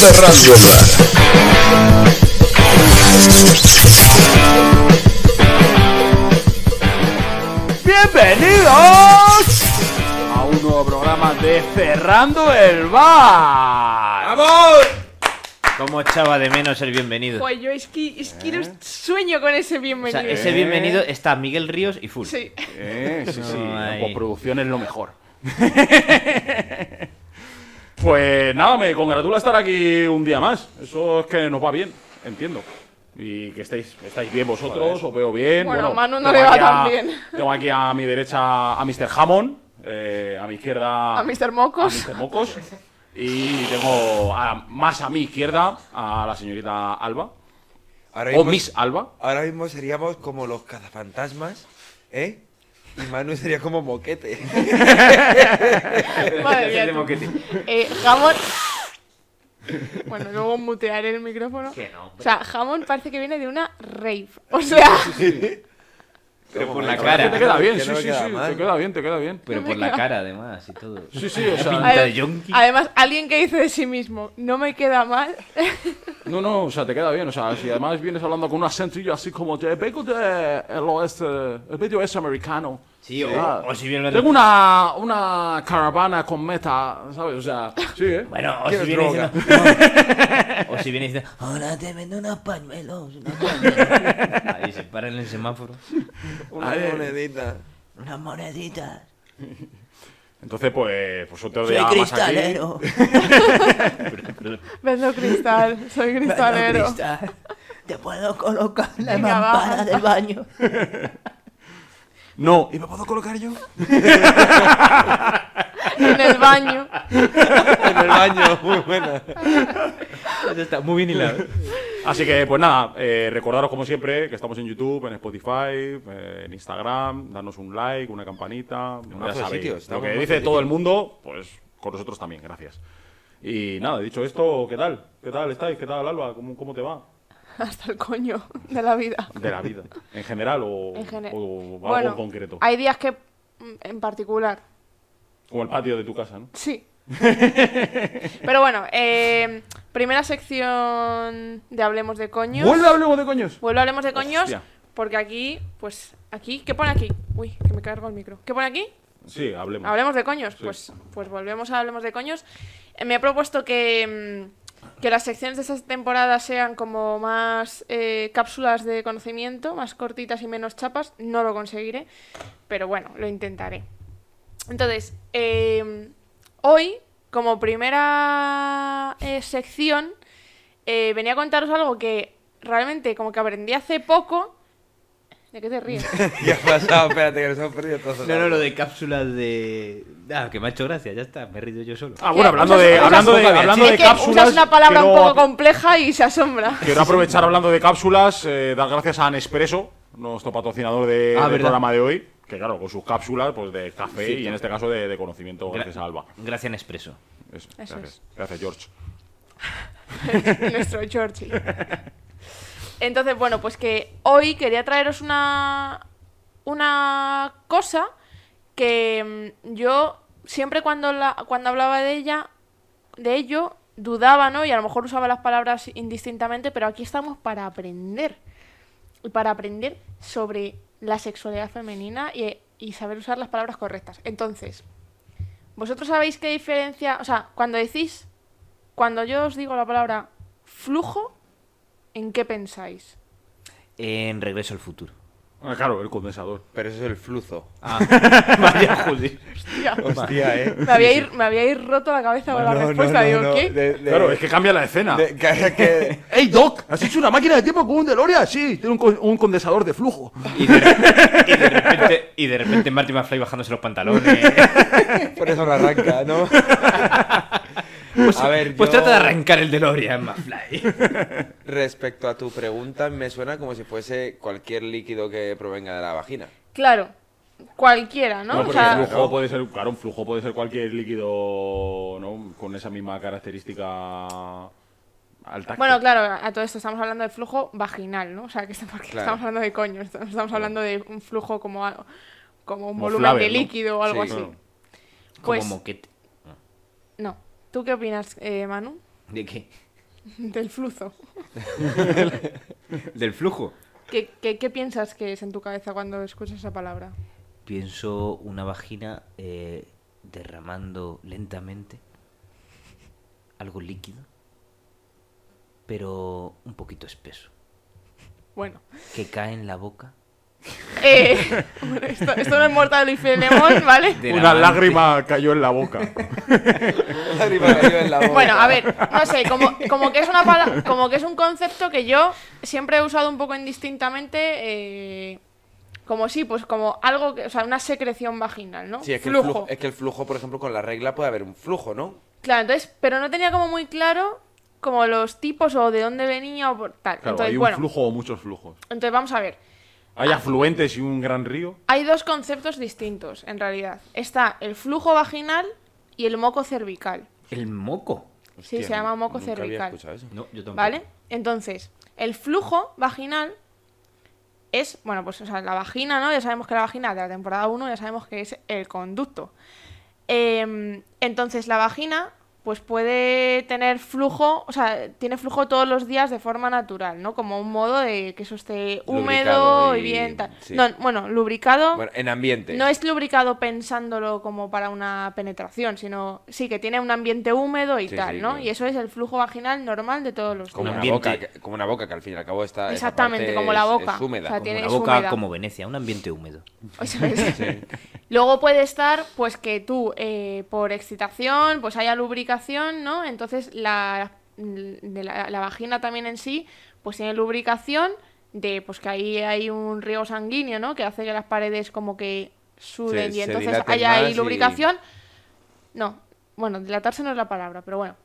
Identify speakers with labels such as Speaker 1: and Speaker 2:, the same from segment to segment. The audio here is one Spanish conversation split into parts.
Speaker 1: de Radiola.
Speaker 2: Bienvenidos a un nuevo programa de Cerrando el Bar.
Speaker 3: ¡Vamos!
Speaker 4: ¿Cómo echaba de menos el bienvenido?
Speaker 5: Pues yo es que, es que no sueño con ese
Speaker 4: O
Speaker 5: bienvenido.
Speaker 4: sea, ese bienvenido está Miguel Ríos y Full.
Speaker 5: Sí.
Speaker 2: Eh, sí, sí,
Speaker 4: No
Speaker 2: postproducción es lo mejor. pues nada, me congratula estar aquí un día más. Eso es que nos va bien, entiendo. Y que estáis, estáis bien vosotros, os veo bien.
Speaker 5: Bueno, Manu no
Speaker 2: tengo
Speaker 5: le va
Speaker 2: aquí
Speaker 5: tan
Speaker 2: a-
Speaker 5: bien.
Speaker 2: Tengo aquí a mi derecha a Mr. Hammond, eh, a mi izquierda
Speaker 5: A Mr. Mocos.
Speaker 2: a Mr. Mocos. Y tengo a- más a mi izquierda a la señorita Alba.
Speaker 3: Ahora
Speaker 2: O
Speaker 3: mismo,
Speaker 2: Miss Alba.
Speaker 3: ahora mismo seríamos como los cazafantasmas, ¿eh? Y Manu sería como moquete.
Speaker 5: Madre mía. tú.
Speaker 4: moquete.
Speaker 5: Eh, jamón. Bueno, luego mutearé el micrófono.
Speaker 4: Que no,
Speaker 5: O sea, jamón parece que viene de una rave. O sea,
Speaker 4: Pero por la
Speaker 3: acabo
Speaker 2: Te
Speaker 4: cara.
Speaker 2: queda bien, sí, sí, sí. Te queda bien, te queda bien.
Speaker 4: Pero por la cara, además, y todo.
Speaker 2: Sí, sí, o sea.
Speaker 4: Pinta de
Speaker 5: Además- alguien que dice de sí mismo, no me queda mal.
Speaker 2: No, no, o sea, te queda bien. O sea, si además vienes hablando con un acentillo así como de vengo de el oeste, el medio oeste americano.
Speaker 4: Sí, o,
Speaker 2: Ah,
Speaker 4: o si viene
Speaker 2: Tengo una, una caravana con meta, ¿sabes? O sea, sí, ¿eh?
Speaker 4: Bueno, o si viene diciendo. o si viene diciendo. Ahora te vendo unos pañuelos. unos pañuelos". Ahí se para en el semáforo.
Speaker 3: Una
Speaker 2: Ay.
Speaker 3: monedita.
Speaker 4: Unas moneditas.
Speaker 2: Entonces, pues, pues otro
Speaker 4: Soy
Speaker 2: día más aquí.
Speaker 4: cristalero.
Speaker 5: Vendo cristal, soy
Speaker 4: Vendo
Speaker 5: cristalero.
Speaker 4: cristal. Te puedo colocar la
Speaker 5: Venga,
Speaker 4: mampara del baño.
Speaker 2: No. ¿Y me puedo colocar yo?
Speaker 5: En el baño.
Speaker 3: En el baño, muy buena.
Speaker 4: Eso está muy bien hilado.
Speaker 2: Así que, pues nada, eh, recordaros como siempre que estamos en YouTube, en Spotify, eh, en Instagram, darnos un like, una campanita. ya
Speaker 3: mazo de
Speaker 2: sabéis,
Speaker 3: sitios,
Speaker 2: lo que dice todo el mundo, pues con nosotros también, gracias. Y nada, dicho esto, ¿qué tal? ¿Qué tal estáis? ¿Qué tal, Alba? ¿Cómo, cómo te va?
Speaker 5: Hasta el coño de la vida.
Speaker 2: De la vida. ¿En general o,
Speaker 5: En gene-
Speaker 2: o algo
Speaker 5: Bueno,
Speaker 2: en concreto?
Speaker 5: Hay días que, mm, en particular,
Speaker 2: Como el patio de tu casa, ¿no?
Speaker 5: Sí. Pero bueno, eh, primera sección de Hablemos de Coños.
Speaker 2: ¡Vuelve, hablemos de coños!
Speaker 5: Vuelve a Hablemos de Coños.
Speaker 2: Hostia.
Speaker 5: Porque aquí, pues, aquí, ¿qué pone aquí? Uy, que me cargo el micro. ¿Qué pone aquí?
Speaker 2: Sí, hablemos.
Speaker 5: Hablemos de Coños.
Speaker 2: Sí.
Speaker 5: Pues, pues volvemos a Hablemos de Coños. Eh, me he propuesto que, mm, que las secciones de esta temporada sean como más eh, cápsulas de conocimiento, más cortitas y menos chapas. No lo conseguiré, pero bueno, lo intentaré. Entonces, eh, hoy, como primera eh, sección, eh, venía a contaros algo que realmente como que aprendí hace poco. ¿De qué te ríes?
Speaker 3: ¿Qué ha pasado? Espérate, que nos hemos perdido todos.
Speaker 4: No, no, lo de cápsulas de. Ah, que me ha hecho gracia, ya está, me he reído yo solo.
Speaker 2: Ah, bueno, hablando de, hablando de, hablando de cápsulas.
Speaker 5: usas una palabra un poco compleja y se asombra.
Speaker 2: Quiero aprovechar hablando de cápsulas, eh, dar gracias a Nespresso, nuestro patrocinador de-
Speaker 4: Ah,
Speaker 2: del programa de hoy. Que claro, con sus cápsulas pues de café
Speaker 4: Sí.
Speaker 2: y en este caso de, de conocimiento,
Speaker 4: Gra-
Speaker 2: gracias a Alba.
Speaker 4: Gracias en expreso.
Speaker 2: Eso,
Speaker 5: Eso
Speaker 2: gracias. Gracias, George.
Speaker 5: Nuestro Georgie. Entonces, bueno, pues que hoy quería traeros una, una cosa que mm, yo siempre cuando, la, cuando hablaba de ella, de ello, dudaba, ¿no? Y a lo mejor usaba las palabras indistintamente, pero aquí estamos para aprender. Y para aprender sobre la sexualidad femenina y, y saber usar las palabras correctas. Entonces, ¿vosotros sabéis qué diferencia? O sea, cuando decís cuando yo os digo la palabra flujo, ¿en qué pensáis?
Speaker 4: En Regreso al futuro.
Speaker 2: Ah, claro, el condensador.
Speaker 3: Pero eso es el fluzo.
Speaker 4: Ah, vaya joder.
Speaker 5: Hostia,
Speaker 3: Hostia, ¿eh?
Speaker 5: me, habíais, me habíais roto la cabeza con la
Speaker 3: No,
Speaker 5: respuesta.
Speaker 3: no,
Speaker 5: Digo,
Speaker 3: no,
Speaker 5: ¿qué?
Speaker 3: de- de-
Speaker 2: Claro, es que cambia la escena.
Speaker 3: de- que- que-
Speaker 2: ¡Ey, Doc! ¿Has hecho una máquina de tiempo con un DeLorean? Sí, tiene un, con- un condensador de flujo.
Speaker 4: Y de, re- y de repente, y de repente Marty McFly bajándose los pantalones.
Speaker 3: Por eso lo arranca, ¿no? A ver,
Speaker 4: Pues
Speaker 3: yo-
Speaker 4: trata de arrancar el DeLorean, McFly.
Speaker 3: Respecto a tu pregunta, me suena como si fuese cualquier líquido que provenga de la vagina.
Speaker 5: Claro, cualquiera, ¿no?
Speaker 2: No,
Speaker 5: O
Speaker 2: porque
Speaker 5: sea,
Speaker 2: el flujo puede ser, claro, un flujo puede ser cualquier líquido, ¿no? Con esa misma característica al tacto.
Speaker 5: bueno, claro, a todo esto estamos hablando de flujo vaginal, ¿no? O sea, que est- porque
Speaker 3: Claro.
Speaker 5: estamos hablando de coño, est- estamos hablando de un flujo como, como un
Speaker 2: Como
Speaker 5: volumen
Speaker 2: Flavel,
Speaker 5: de
Speaker 2: ¿no?
Speaker 5: líquido o algo
Speaker 3: Sí,
Speaker 5: así.
Speaker 2: Claro.
Speaker 5: Pues,
Speaker 4: Como moquete.
Speaker 5: ¿Tú qué opinas, eh, Manu?
Speaker 4: ¿De qué?
Speaker 5: Del flujo.
Speaker 4: Del flujo.
Speaker 5: ¿Qué, qué, qué piensas que es en tu cabeza cuando escuchas esa palabra?
Speaker 4: Pienso una vagina eh, derramando lentamente algo líquido, pero un poquito espeso,
Speaker 5: Bueno.
Speaker 4: que cae en la boca.
Speaker 5: Eh, bueno, esto, esto no es Mortal y Filemón, ¿vale?
Speaker 2: Una lágrima cayó en la boca.
Speaker 3: Lágrima cayó en la boca.
Speaker 5: Bueno, a ver, no sé, como, como que es una pala- como que es un concepto que yo siempre he usado un poco indistintamente, eh, como sí, pues como algo, que, o sea, una secreción vaginal, ¿no?
Speaker 3: Sí, es que, el
Speaker 5: flujo.
Speaker 3: flujo, es que el flujo, por ejemplo, con la regla puede haber un flujo, ¿no?
Speaker 5: Claro, entonces, pero no tenía como muy claro como los tipos o de dónde venía o por tal.
Speaker 2: Claro,
Speaker 5: entonces,
Speaker 2: hay un
Speaker 5: bueno,
Speaker 2: flujo o muchos flujos.
Speaker 5: entonces vamos a ver.
Speaker 2: Hay afluentes y un gran río.
Speaker 5: Hay dos conceptos distintos, en realidad. Está el flujo vaginal y el moco cervical.
Speaker 4: El moco.
Speaker 5: Sí, se llama moco
Speaker 3: nunca había
Speaker 5: cervical.
Speaker 3: escuchado eso.
Speaker 4: No, yo tampoco.
Speaker 5: ¿Vale? Entonces, el flujo vaginal es, bueno, pues o sea, la vagina, ¿no? Ya sabemos que la vagina de la temporada 1 ya sabemos que es el conducto. Em, entonces, la vagina, pues puede tener flujo, o sea, tiene flujo todos los días de forma natural, ¿no? Como un modo de que eso esté húmedo
Speaker 3: Lubricado
Speaker 5: y,
Speaker 3: y-
Speaker 5: bien tal.
Speaker 3: sí.
Speaker 5: No, bueno, lubricado.
Speaker 3: Bueno, en ambiente.
Speaker 5: No es lubricado pensándolo como para una penetración, sino sí que tiene un ambiente húmedo y
Speaker 3: Sí,
Speaker 5: tal,
Speaker 3: sí,
Speaker 5: ¿no?
Speaker 3: claro.
Speaker 5: Y eso es el flujo vaginal normal de todos los
Speaker 3: como
Speaker 5: días.
Speaker 3: una, boca, que- como una boca que al fin y al cabo está.
Speaker 5: Exactamente, como la boca.
Speaker 3: Es húmeda.
Speaker 5: O sea,
Speaker 3: como
Speaker 5: tiene-
Speaker 4: Una
Speaker 5: es
Speaker 4: boca
Speaker 5: húmeda.
Speaker 4: como Venecia, un ambiente húmedo.
Speaker 5: Eso es. Luego puede estar, pues que tú, eh, por excitación, pues haya lubricación, ¿no? Entonces la, de la, la vagina también en sí, pues tiene lubricación de, pues que ahí hay un río sanguíneo, ¿no? Que hace que las paredes como que suden
Speaker 3: Se-
Speaker 5: y entonces haya ahí
Speaker 3: y-
Speaker 5: lubricación. No, bueno, dilatarse no es la palabra, pero bueno.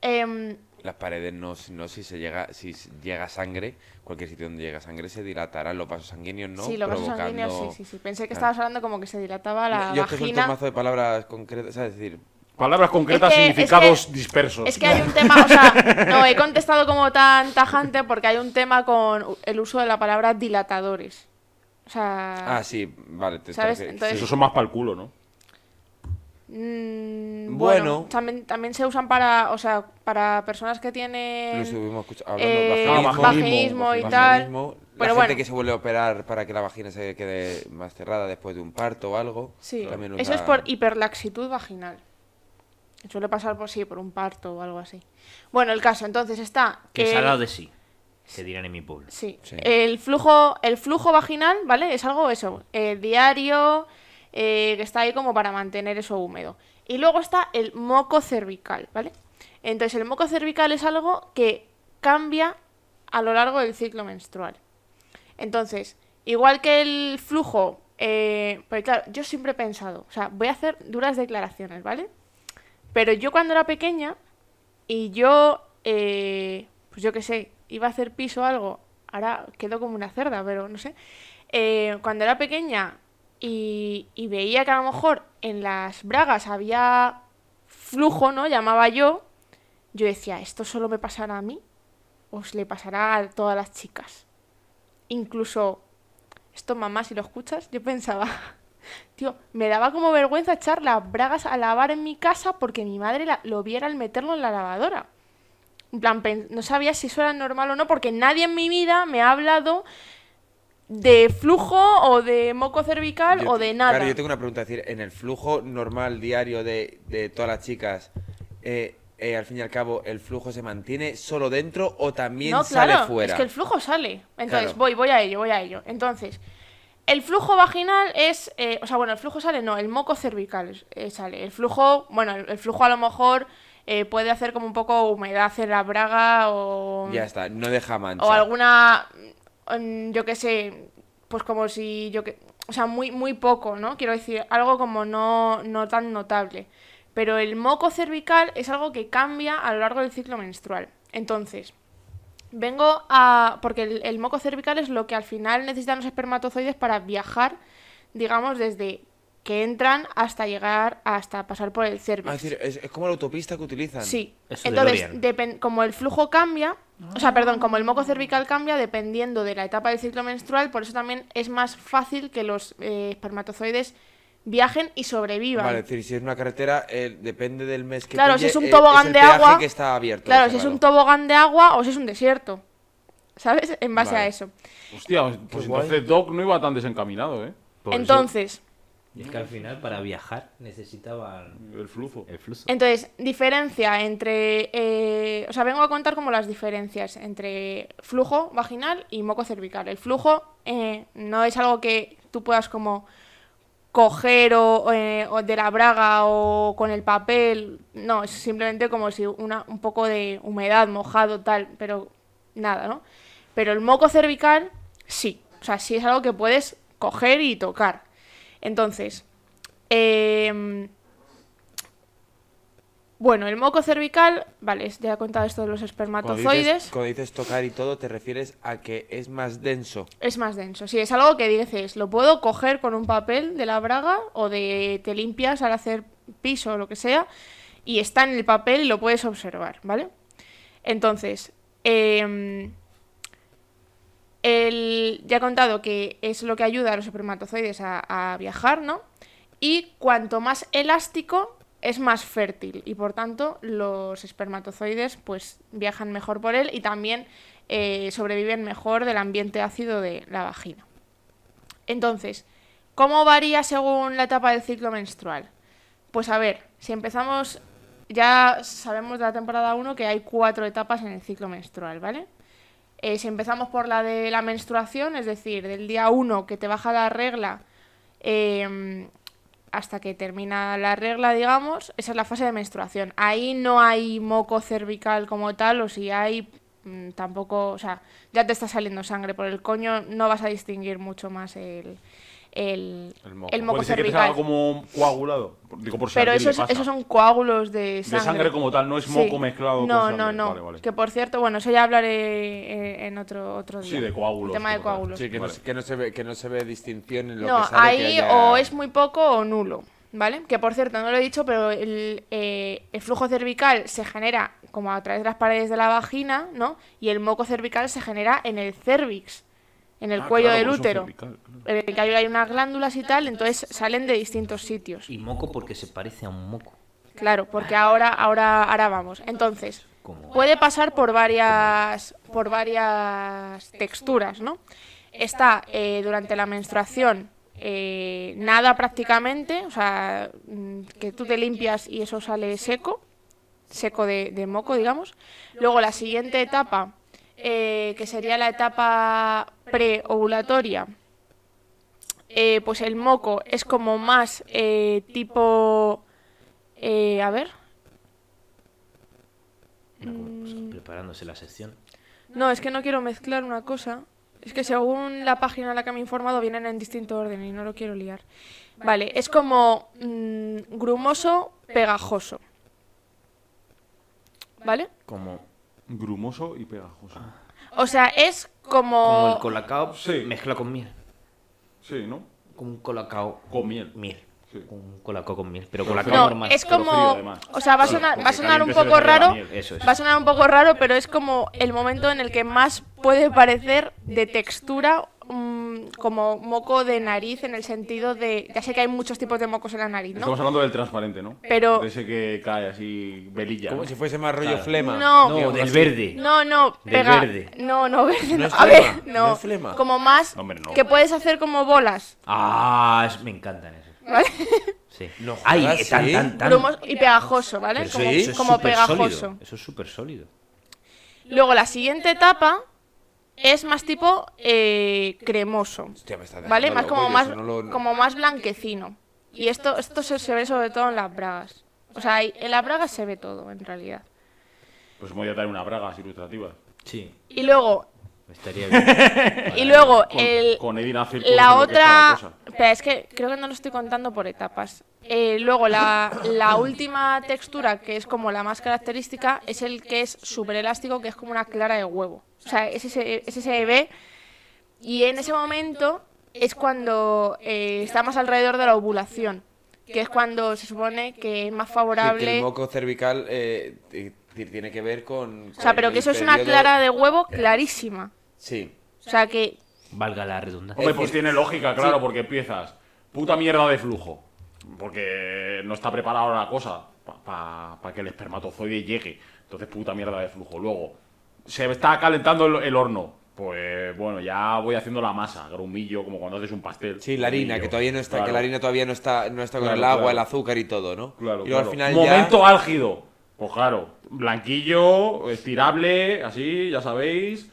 Speaker 5: Em,
Speaker 3: Las paredes no, no si se llega, si llega sangre, cualquier sitio donde llega sangre se dilatarán los vasos sanguíneos, ¿no?
Speaker 5: sí, los vasos
Speaker 3: Provocando-
Speaker 5: sanguíneos, sí, sí, sí. Pensé que
Speaker 3: Claro.
Speaker 5: estabas hablando como que se dilataba la
Speaker 3: Yo es que son un
Speaker 5: vagina.
Speaker 3: mazo de palabras concretas. Es decir,
Speaker 2: Palabras concretas,
Speaker 5: Es que- es
Speaker 2: significados
Speaker 5: que-
Speaker 2: dispersos.
Speaker 5: Es que hay un tema, o sea, no, he contestado como tan tajante porque hay un tema con el uso de la palabra dilatadores. O sea,
Speaker 3: ah, sí, vale. Te
Speaker 5: ¿Sabes? Entonces-
Speaker 2: Eso son más para el culo, ¿no?
Speaker 5: mm,
Speaker 3: Bueno.
Speaker 5: bueno, también, también se usan para, o sea, para personas que tienen
Speaker 3: hablando
Speaker 5: eh,
Speaker 2: Ah,
Speaker 3: vaginismo,
Speaker 5: vaginismo y
Speaker 3: vaginismo,
Speaker 5: tal.
Speaker 3: La
Speaker 5: Pero
Speaker 3: gente
Speaker 5: bueno.
Speaker 3: que se vuelve a operar para que la vagina se quede más cerrada después de un parto o algo.
Speaker 5: Sí,
Speaker 3: también
Speaker 5: eso es por hiperlaxitud vaginal. Suele pasar por sí, por un parto o algo así. Bueno, el caso, entonces está
Speaker 4: Que se ha dado de sí. Que dirán en mi pueblo.
Speaker 5: Sí.
Speaker 3: Sí.
Speaker 5: El flujo, el flujo vaginal, ¿vale? Es algo eso, eh, diario, eh, que está ahí como para mantener eso húmedo. Y luego está el moco cervical, ¿vale? Entonces el moco cervical es algo que cambia a lo largo del ciclo menstrual. Entonces, igual que el flujo, eh, pues claro, yo siempre he pensado, o sea, voy a hacer duras declaraciones, ¿vale? Pero yo cuando era pequeña y yo, eh, pues yo qué sé, iba a hacer piso o algo, ahora quedo como una cerda, pero no sé. Eh, cuando era pequeña y, y veía que a lo mejor en las bragas había flujo, ¿no? Llamaba yo, yo decía, ¿esto solo me pasará a mí? ¿O se le pasará a todas las chicas? Incluso, esto mamá, si lo escuchas, yo pensaba, tío, me daba como vergüenza echar las bragas a lavar en mi casa porque mi madre la- lo viera al meterlo en la lavadora. En plan, no sabía si eso era normal o no, porque nadie en mi vida me ha hablado de flujo o de moco cervical
Speaker 3: Yo
Speaker 5: o de nada.
Speaker 3: Claro, yo tengo una pregunta. Es decir, en el flujo normal diario de, de todas las chicas, eh, eh, al fin y al cabo, ¿el flujo se mantiene solo dentro o también
Speaker 5: no,
Speaker 3: sale
Speaker 5: claro,
Speaker 3: fuera?
Speaker 5: es que el flujo sale. Entonces,
Speaker 3: Claro.
Speaker 5: voy, voy a ello, voy a ello. Entonces, el flujo vaginal es, eh, o sea, bueno, el flujo sale, no, el moco cervical eh, sale. El flujo, bueno, el, el flujo a lo mejor eh, puede hacer como un poco humedad en la braga o...
Speaker 3: Ya está, no deja mancha.
Speaker 5: O alguna, mm, yo qué sé, pues como si yo que, o sea, muy muy poco, ¿no? Quiero decir, algo como no no tan notable. Pero el moco cervical es algo que cambia a lo largo del ciclo menstrual. Entonces, vengo a porque el, el moco cervical es lo que al final necesitan los espermatozoides para viajar, digamos, desde que entran hasta llegar hasta pasar por el
Speaker 3: Ah,
Speaker 5: cervix.
Speaker 3: es decir, es, es como la autopista que utilizan.
Speaker 5: Sí.
Speaker 4: Eso de
Speaker 5: Entonces, como el flujo cambia, o sea, perdón, como el moco cervical cambia dependiendo de la etapa del ciclo menstrual, por eso también es más fácil que los eh, espermatozoides viajen y sobrevivan.
Speaker 3: Vale, es decir, si es una carretera, eh, depende del mes que
Speaker 5: Claro,
Speaker 3: pille,
Speaker 5: si es un
Speaker 3: eh,
Speaker 5: tobogán
Speaker 3: el
Speaker 5: de agua-
Speaker 3: que está abierto.
Speaker 5: claro, si es un tobogán de agua o si es un desierto. ¿Sabes? En base a eso.
Speaker 2: Hostia, pues
Speaker 3: guay.
Speaker 2: entonces Doc no iba tan desencaminado, ¿eh?
Speaker 4: Por eso-
Speaker 5: Entonces,
Speaker 4: y es que al final para viajar necesitaban
Speaker 2: El flujo.
Speaker 4: el flujo.
Speaker 5: entonces, diferencia entre. eh, o sea, vengo a contar como las diferencias entre flujo vaginal y moco cervical. El flujo eh, no es algo que tú puedas como coger o, eh, o de la braga o con el papel. No, es simplemente como si una, un poco de humedad, mojado, tal, pero nada, ¿no? Pero el moco cervical, sí. O sea, sí es algo que puedes coger y tocar. Entonces, em, bueno, el moco cervical, vale, ya he contado esto de los
Speaker 3: Cuando
Speaker 5: espermatozoides.
Speaker 3: dices, cuando dices tocar y todo, te refieres a que es más denso.
Speaker 5: Es más denso. Sí, es algo que dices, lo puedo coger con un papel de la braga o de te limpias al hacer piso o lo que sea y está en el papel y lo puedes observar, ¿vale? Entonces, em, el, ya he contado que es lo que ayuda a los espermatozoides a, a viajar, ¿no? Y cuanto más elástico es más fértil y por tanto los espermatozoides pues viajan mejor por él y también eh, sobreviven mejor del ambiente ácido de la vagina. Entonces, ¿cómo varía según la etapa del ciclo menstrual? Pues a ver, si empezamos, ya sabemos de la temporada 1 que hay cuatro etapas en el ciclo menstrual, ¿vale? Eh, si empezamos por la de la menstruación, es decir, del día 1 que te baja la regla eh, hasta que termina la regla, digamos, esa es la fase de menstruación. Ahí no hay moco cervical como tal, o si hay, mm, tampoco, o sea, ya te está saliendo sangre por el coño, no vas a distinguir mucho más el, el,
Speaker 3: El moco.
Speaker 5: el moco
Speaker 2: Puede ser que te
Speaker 5: cervical.
Speaker 2: salga como coagulado. Digo, por si
Speaker 5: Pero esos, esos son coágulos de
Speaker 2: De
Speaker 5: sangre.
Speaker 2: sangre como tal, no es
Speaker 5: Sí.
Speaker 2: moco mezclado
Speaker 5: No,
Speaker 2: con sangre.
Speaker 5: no, no.
Speaker 2: Vale, vale.
Speaker 5: Que por cierto, bueno, eso ya hablaré eh, en otro, otro día.
Speaker 2: Sí, de coágulos
Speaker 5: El tema de coágulos.
Speaker 3: Sí, que,
Speaker 2: Vale.
Speaker 3: no, se- que, no se ve, que no se ve distinción en lo
Speaker 5: No,
Speaker 3: que sale. que
Speaker 5: ahí
Speaker 3: haya-
Speaker 5: o es muy poco o nulo, ¿vale? Que por cierto, no lo he dicho, pero el, eh, el flujo cervical se genera como a través de las paredes de la vagina, ¿no? Y el moco cervical se genera en el cervix, en el
Speaker 2: Ah,
Speaker 5: cuello
Speaker 2: claro,
Speaker 5: del útero.
Speaker 2: cervical,
Speaker 5: que hay hay unas glándulas y tal, entonces salen de distintos sitios.
Speaker 4: Y moco porque se parece a un moco.
Speaker 5: Claro, porque ahora, ahora, ahora vamos. Entonces, puede pasar por varias, por varias texturas, ¿no? Está eh, durante la menstruación eh, nada prácticamente, o sea, mm, que tú te limpias y eso sale seco, seco de, de moco, digamos. Luego la siguiente etapa, eh, que sería la etapa preovulatoria, eh, pues el moco es como más eh, tipo... eh, a ver,
Speaker 4: una cosa, preparándose la sección.
Speaker 5: No, es que no quiero mezclar una cosa. Es que según la página a la que me he informado vienen en distinto orden y no lo quiero liar. Vale, es como mm, grumoso, pegajoso. ¿Vale?
Speaker 4: Como,
Speaker 2: Grumoso y pegajoso.
Speaker 5: O sea, es como...
Speaker 4: como el colacao
Speaker 2: Sí.
Speaker 4: mezcla con miel.
Speaker 2: Sí, ¿no?
Speaker 4: Como un colacao
Speaker 2: Con miel.
Speaker 4: miel.
Speaker 2: Sí.
Speaker 4: Un colacao con miel. Pero
Speaker 2: Pero
Speaker 4: colacao
Speaker 5: No,
Speaker 4: normal.
Speaker 5: es como...
Speaker 2: frío,
Speaker 5: o sea, va a
Speaker 2: Sí,
Speaker 5: sonar, va a sonar un poco raro.
Speaker 4: Eso es.
Speaker 5: Va a sonar un poco raro, pero es como el momento en el que más puede parecer de textura como moco de nariz en el sentido de... Ya sé que hay muchos tipos de mocos en la nariz, ¿no?
Speaker 2: Estamos hablando del transparente, ¿no?
Speaker 5: Pero-
Speaker 2: De ese que cae así, velilla.
Speaker 3: Como
Speaker 2: ¿no?
Speaker 3: si fuese más rollo
Speaker 2: Claro.
Speaker 3: flema.
Speaker 5: No.
Speaker 4: No,
Speaker 3: digamos
Speaker 4: del
Speaker 3: así.
Speaker 4: verde.
Speaker 5: No, no,
Speaker 4: Del
Speaker 5: pega.
Speaker 4: verde.
Speaker 5: No, no, verde.
Speaker 3: ¿No
Speaker 5: no.
Speaker 3: es
Speaker 5: A
Speaker 3: flema?
Speaker 5: ver,
Speaker 3: ¿No
Speaker 5: no.
Speaker 3: es flema?
Speaker 5: Como más.
Speaker 2: Hombre, no.
Speaker 5: Que puedes hacer como bolas.
Speaker 4: Ah, es- me encantan esos.
Speaker 5: ¿Vale?
Speaker 4: Sí.
Speaker 3: No
Speaker 4: Ay, tan,
Speaker 3: ¿sí?
Speaker 4: tan,
Speaker 5: y pegajoso, ¿vale?
Speaker 4: Pero
Speaker 5: como
Speaker 3: sí.
Speaker 4: eso es
Speaker 5: como pegajoso.
Speaker 4: Eso es súper sólido.
Speaker 5: Luego la siguiente etapa es más tipo eh, cremoso.
Speaker 3: Hostia, me está
Speaker 5: ¿Vale? Más
Speaker 3: loco,
Speaker 5: como más,
Speaker 3: eso no lo-
Speaker 5: como más blanquecino. Y esto, esto se, se ve sobre todo en las bragas. O sea, en las bragas se ve todo, en realidad.
Speaker 2: Pues me voy a traer una braga así ilustrativa.
Speaker 4: Sí,
Speaker 5: Y luego,
Speaker 4: estaría bien.
Speaker 5: y luego
Speaker 2: Con,
Speaker 5: el,
Speaker 2: con
Speaker 5: la otra. Espera, es que creo que no lo estoy contando por etapas. Eh, luego, la, la última textura, que es como la más característica, es el que es súper elástico, que es como una clara de huevo. O sea, ese se, ese se ve. Y en ese momento es cuando eh, está más alrededor de la ovulación, que es cuando se supone que es más
Speaker 3: Sí, que
Speaker 5: favorable.
Speaker 3: el moco cervical eh, ti- ti- tiene que ver con.
Speaker 5: o sea, pero que eso es una clara de huevo clarísima.
Speaker 3: Sí.
Speaker 5: O sea, que
Speaker 4: Valga la redundancia.
Speaker 2: Hombre, pues tiene lógica, claro, porque empiezas. Puta mierda de flujo. Porque no está preparada la cosa para que el espermatozoide llegue. Entonces, puta mierda de flujo. Luego, se está calentando el, el horno. Pues bueno, ya voy haciendo la masa, grumillo, como cuando haces un pastel.
Speaker 3: Sí, la harina,
Speaker 2: Grumillo.
Speaker 3: que todavía no está,
Speaker 2: Claro.
Speaker 3: que la harina todavía no está, no está con
Speaker 2: Claro,
Speaker 3: el agua,
Speaker 2: claro.
Speaker 3: el azúcar y todo, ¿no?
Speaker 2: Claro,
Speaker 3: y luego
Speaker 2: claro.
Speaker 3: al final
Speaker 2: Momento
Speaker 3: ya...
Speaker 2: álgido. Pues claro, blanquillo, estirable, así, ya sabéis.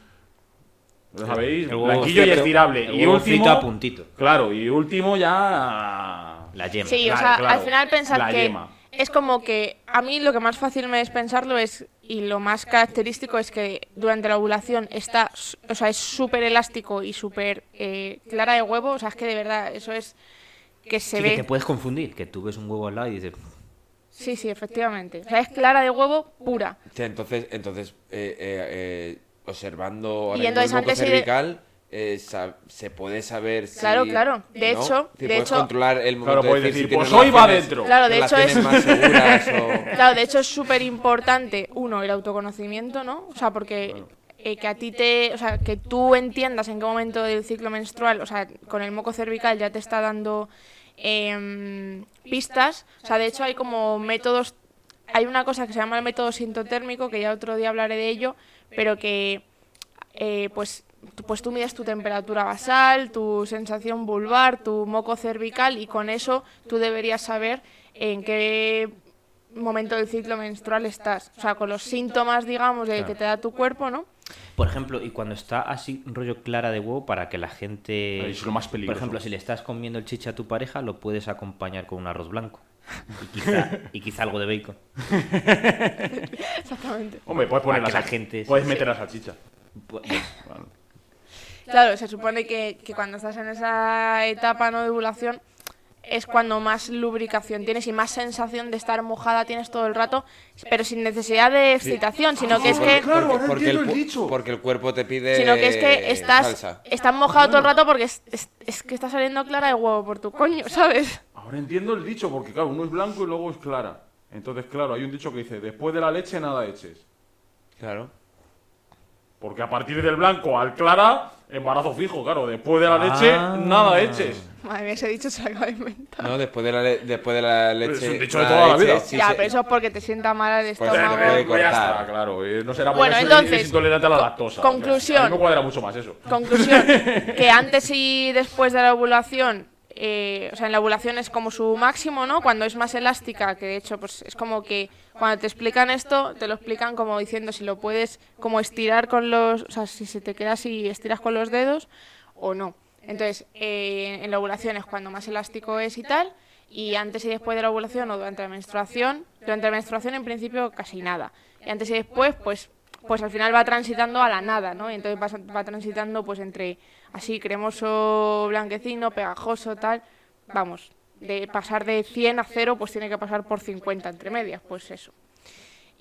Speaker 2: Ya sabéis, blanquillo y estirable.
Speaker 4: el
Speaker 2: y último.
Speaker 4: frito a puntito.
Speaker 2: Claro, y último ya.
Speaker 4: La yema.
Speaker 5: Sí, o sea,
Speaker 2: claro,
Speaker 5: al final pensar
Speaker 2: la
Speaker 5: que
Speaker 2: yema.
Speaker 5: es como que a mí lo que más fácil me es pensarlo es y lo más característico es que durante la ovulación está, o sea, es súper elástico y súper eh, clara de huevo, o sea, es que de verdad eso es que se
Speaker 4: Sí,
Speaker 5: ve.
Speaker 4: que te puedes confundir, que tú ves un huevo al lado y dices,
Speaker 5: Sí, sí, efectivamente. O sea, es clara de huevo pura.
Speaker 3: Sí, entonces, entonces eh, eh, eh, observando ahora
Speaker 5: Y entonces
Speaker 3: el
Speaker 5: antes y de-
Speaker 3: cervical, eh, se puede saber si...
Speaker 5: Claro, claro. De
Speaker 3: ¿no?
Speaker 5: hecho-
Speaker 3: Si
Speaker 5: de
Speaker 3: puedes
Speaker 5: hecho-
Speaker 3: controlar el momento
Speaker 2: Claro,
Speaker 3: de
Speaker 2: puedes
Speaker 3: decir
Speaker 2: decir,
Speaker 3: si
Speaker 2: pues hoy va
Speaker 3: relaciones-
Speaker 2: dentro.
Speaker 5: Claro, de hecho es-
Speaker 3: más seguras o...
Speaker 5: Claro, de hecho es súper importante, uno, el autoconocimiento, ¿no? O sea, porque eh, que a ti te. O sea, que tú entiendas en qué momento del ciclo menstrual, o sea, con el moco cervical ya te está dando em, pistas. O sea, de hecho hay como métodos. Hay una cosa que se llama el método sintotérmico, que ya otro día hablaré de ello, pero que. Eh, pues, tú- pues tú mides tu temperatura basal, tu sensación vulvar, tu moco cervical y con eso tú deberías saber en qué momento del ciclo menstrual estás. O sea, con los síntomas, digamos, de que te da tu cuerpo, ¿no?
Speaker 4: Por ejemplo, y cuando está así rollo clara de huevo, para que la gente...
Speaker 2: Es lo más
Speaker 4: Por
Speaker 2: peligroso.
Speaker 4: ejemplo, si le estás comiendo el chicha a tu pareja, lo puedes acompañar con un arroz blanco. Y quizá, y quizá algo de bacon.
Speaker 5: Exactamente.
Speaker 2: Hombre, puedes poner la,
Speaker 4: la gente-
Speaker 2: Puedes meter la salchicha.
Speaker 5: Claro, se supone que, que cuando estás en esa etapa ¿no? de ovulación es cuando más lubricación tienes y más sensación de estar mojada tienes todo el rato, pero sin necesidad de excitación, sino que es
Speaker 3: Porque-
Speaker 5: que...
Speaker 2: Claro,
Speaker 3: porque, el,
Speaker 2: entiendo el
Speaker 3: pu-
Speaker 2: dicho.
Speaker 3: porque el cuerpo te pide
Speaker 5: Sino que es que estás,
Speaker 3: salsa.
Speaker 5: estás mojado todo el rato porque es, es- es que está saliendo clara de huevo por tu coño, ¿sabes?
Speaker 2: Ahora entiendo el dicho, porque claro, uno es blanco y luego es clara. Entonces, claro, hay un dicho que dice, después de la leche nada eches.
Speaker 3: Claro.
Speaker 2: Porque a partir del blanco al clara, embarazo fijo, claro. Después de la
Speaker 4: Ah.
Speaker 2: leche, nada eches.
Speaker 5: Madre mía, ese dicho se lo acabo de inventar.
Speaker 3: No, después de la, le- después de la leche.
Speaker 2: es un dicho de toda la
Speaker 3: leche,
Speaker 2: vida.
Speaker 3: sí
Speaker 5: ya,
Speaker 3: se-
Speaker 5: pero eso es porque te sienta mal el
Speaker 3: Pues
Speaker 5: estómago.
Speaker 2: pues ya está, claro. eh, no será porque
Speaker 5: Bueno, entonces,
Speaker 2: es intolerante a la lactosa.
Speaker 5: conclusión.
Speaker 2: a mí me cuadra mucho más eso.
Speaker 5: Conclusión, que antes y después de la ovulación, eh, o sea, en la ovulación es como su máximo, ¿no? Cuando es más elástica, que de hecho, pues es como que cuando te explican esto, te lo explican como diciendo si lo puedes como estirar con los, o sea, si se te queda así, estiras con los dedos o no. Entonces, eh, en la ovulación es cuando más elástico es y tal, y antes y después de la ovulación o durante la menstruación, durante la menstruación en principio casi nada. Y antes y después, pues pues al final va transitando a la nada, ¿no? Y entonces va, va transitando pues entre así cremoso, blanquecino, pegajoso, tal. Vamos, de pasar de 100 a 0 pues tiene que pasar por 50 entre medias, pues eso.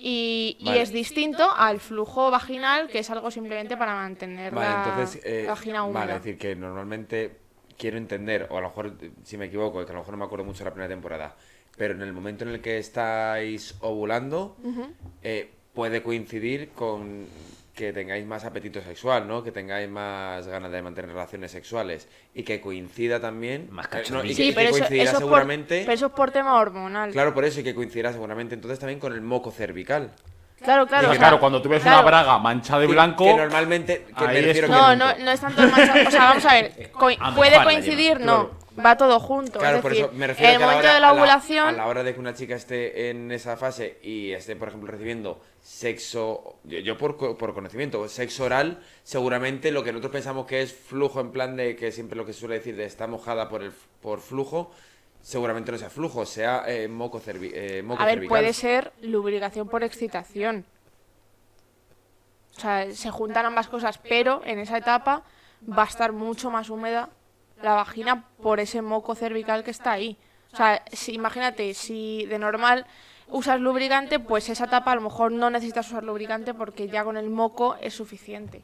Speaker 5: Y, es distinto al flujo vaginal, que es algo simplemente para mantener
Speaker 3: Vale,
Speaker 5: la
Speaker 3: entonces. eh,
Speaker 5: vagina húmeda.
Speaker 3: vale, es decir, que normalmente quiero entender, o a lo mejor, si me equivoco, es que a lo mejor no me acuerdo mucho de la primera temporada, pero en el momento en el que estáis ovulando, eh, puede coincidir con que tengáis más apetito sexual, ¿no? Que tengáis más ganas de mantener relaciones sexuales y que coincida también
Speaker 4: Más
Speaker 3: eh, no, y que,
Speaker 5: sí,
Speaker 3: y que
Speaker 5: pero eso, por,
Speaker 3: seguramente
Speaker 5: pero eso es por tema hormonal.
Speaker 3: claro por eso y que coincidirá seguramente entonces también con el moco cervical
Speaker 5: claro, claro.
Speaker 2: Porque,
Speaker 5: o sea,
Speaker 2: claro, cuando tú ves
Speaker 5: claro.
Speaker 2: una braga manchada de blanco.
Speaker 3: que normalmente que
Speaker 2: ahí
Speaker 3: me
Speaker 2: es
Speaker 3: refiero que
Speaker 5: No, no, no es tanto el mancha- O sea, vamos a ver. co- puede coincidir, no. Va todo junto.
Speaker 3: Claro,
Speaker 5: es
Speaker 3: por
Speaker 5: decir,
Speaker 3: eso me refiero
Speaker 5: en el
Speaker 3: a la
Speaker 5: momento
Speaker 3: hora-
Speaker 5: de la
Speaker 3: a la-
Speaker 5: ovulación.
Speaker 3: A la hora de que una chica esté en esa fase y esté, por ejemplo, recibiendo sexo, yo, yo por, por conocimiento, sexo oral, seguramente lo que nosotros pensamos que es flujo en plan de que siempre lo que suele decir de está mojada por el por flujo, seguramente no sea flujo, sea eh, moco, cervi- eh, moco
Speaker 5: A ver,
Speaker 3: cervical.
Speaker 5: puede ser lubricación por excitación. O sea, se juntan ambas cosas, pero en esa etapa va a estar mucho más húmeda la vagina por ese moco cervical que está ahí. O sea, si, imagínate, si de normal usas lubricante, pues esa etapa a lo mejor no necesitas usar lubricante porque ya con el moco es suficiente.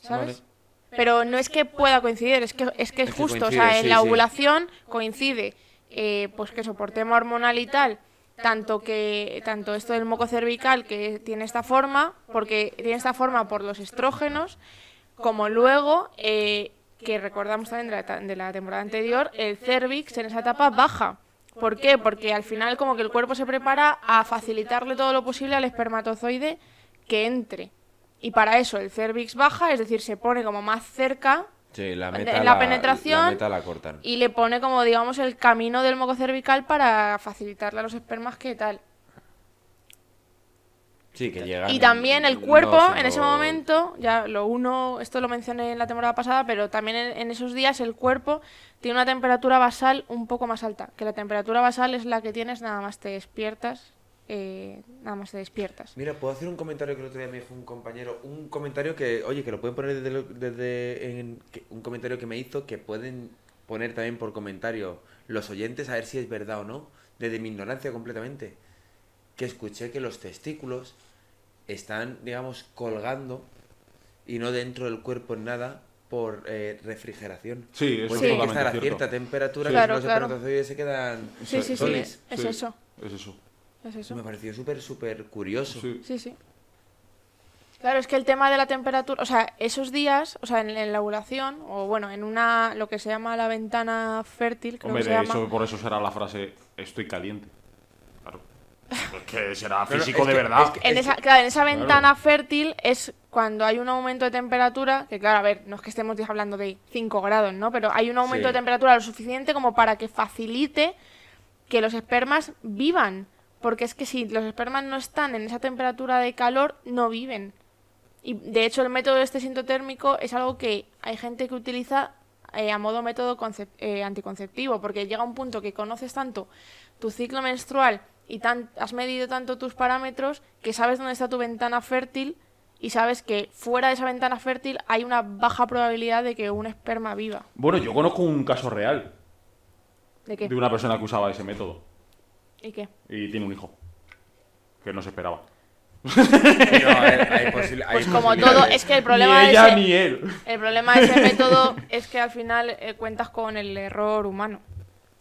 Speaker 5: ¿Sabes? Pero no es que pueda coincidir, es que es, que es
Speaker 3: Es que
Speaker 5: justo. o sea, en
Speaker 3: sí,
Speaker 5: la
Speaker 3: sí.
Speaker 5: ovulación coincide, eh, pues que eso, por tema hormonal y tal, tanto que tanto esto del moco cervical que tiene esta forma, porque tiene esta forma por los estrógenos, como luego eh, que recordamos también de la, ta- de la temporada anterior, el cervix en esa etapa baja. ¿Por qué? Porque al final como que el cuerpo se prepara a facilitarle todo lo posible al espermatozoide que entre. Y para eso el cervix baja, es decir, se pone como más cerca
Speaker 3: Sí, la
Speaker 5: En la penetración
Speaker 3: La meta la cortan.
Speaker 5: y le pone como, digamos, el camino del moco cervical para facilitarle a los espermas que tal.
Speaker 3: Sí, que llegan.
Speaker 5: Y también el
Speaker 3: no
Speaker 5: cuerpo, en ese momento, ya lo uno, esto lo mencioné en la temporada pasada, pero también en, en esos días el cuerpo tiene una temperatura basal un poco más alta. Que la temperatura basal es la que tienes nada más te despiertas. eh, nada más te despiertas.
Speaker 3: Mira, puedo hacer un comentario que el otro día me dijo un compañero. Un comentario que, oye, que lo pueden poner desde. lo- desde en, que- un comentario que me hizo que pueden poner también por comentario los oyentes a ver si es verdad o no. Desde mi ignorancia completamente. Que escuché que los testículos están, digamos, colgando y no dentro del cuerpo en nada por eh, refrigeración.
Speaker 2: Sí, eso
Speaker 3: Pues que
Speaker 2: totalmente
Speaker 3: estar a
Speaker 2: cierto.
Speaker 3: cierta temperatura
Speaker 5: Sí.
Speaker 3: que
Speaker 5: Claro,
Speaker 3: los
Speaker 5: claro.
Speaker 3: se quedan
Speaker 5: Sí, sí, sí, es
Speaker 2: Sí,
Speaker 5: eso.
Speaker 2: Es eso.
Speaker 5: Es eso.
Speaker 3: Me pareció súper, súper curioso.
Speaker 2: Sí.
Speaker 5: Sí, sí. Claro, es que el tema de la temperatura, o sea, esos días, o sea, en, en la ovulación, o bueno, en una, lo que se llama la ventana fértil, creo
Speaker 2: Hombre,
Speaker 5: que
Speaker 2: de
Speaker 5: se llama.
Speaker 2: eso, por eso será la frase estoy caliente. Claro. Es que será físico de
Speaker 3: que-
Speaker 2: verdad.
Speaker 3: es que-
Speaker 5: En esa, claro, en esa ventana fértil es cuando hay un aumento de temperatura, que claro, a ver, no es que estemos hablando de 5 grados, ¿no? Pero hay un aumento
Speaker 3: Sí.
Speaker 5: de temperatura lo suficiente como para que facilite que los espermas vivan. Porque es que si los espermas no están en esa temperatura de calor, no viven. Y de hecho el método este sintotérmico es algo que hay gente que utiliza eh, a modo método eh, anticonceptivo, porque llega un punto que conoces tanto tu ciclo menstrual y tan, has medido tanto tus parámetros que sabes dónde está tu ventana fértil y sabes que fuera de esa ventana fértil hay una baja probabilidad de que un esperma viva.
Speaker 2: Bueno, yo conozco un caso real
Speaker 5: ¿De qué?
Speaker 2: de una persona que usaba ese método
Speaker 5: ¿Y qué?
Speaker 2: y tiene un hijo que no se esperaba.
Speaker 3: Sí, no, hay- hay posible- hay
Speaker 5: Pues como todo, es que el problema
Speaker 2: ni
Speaker 5: de ese-
Speaker 2: ni él.
Speaker 5: El problema de ese método es que al final eh, cuentas con el error humano.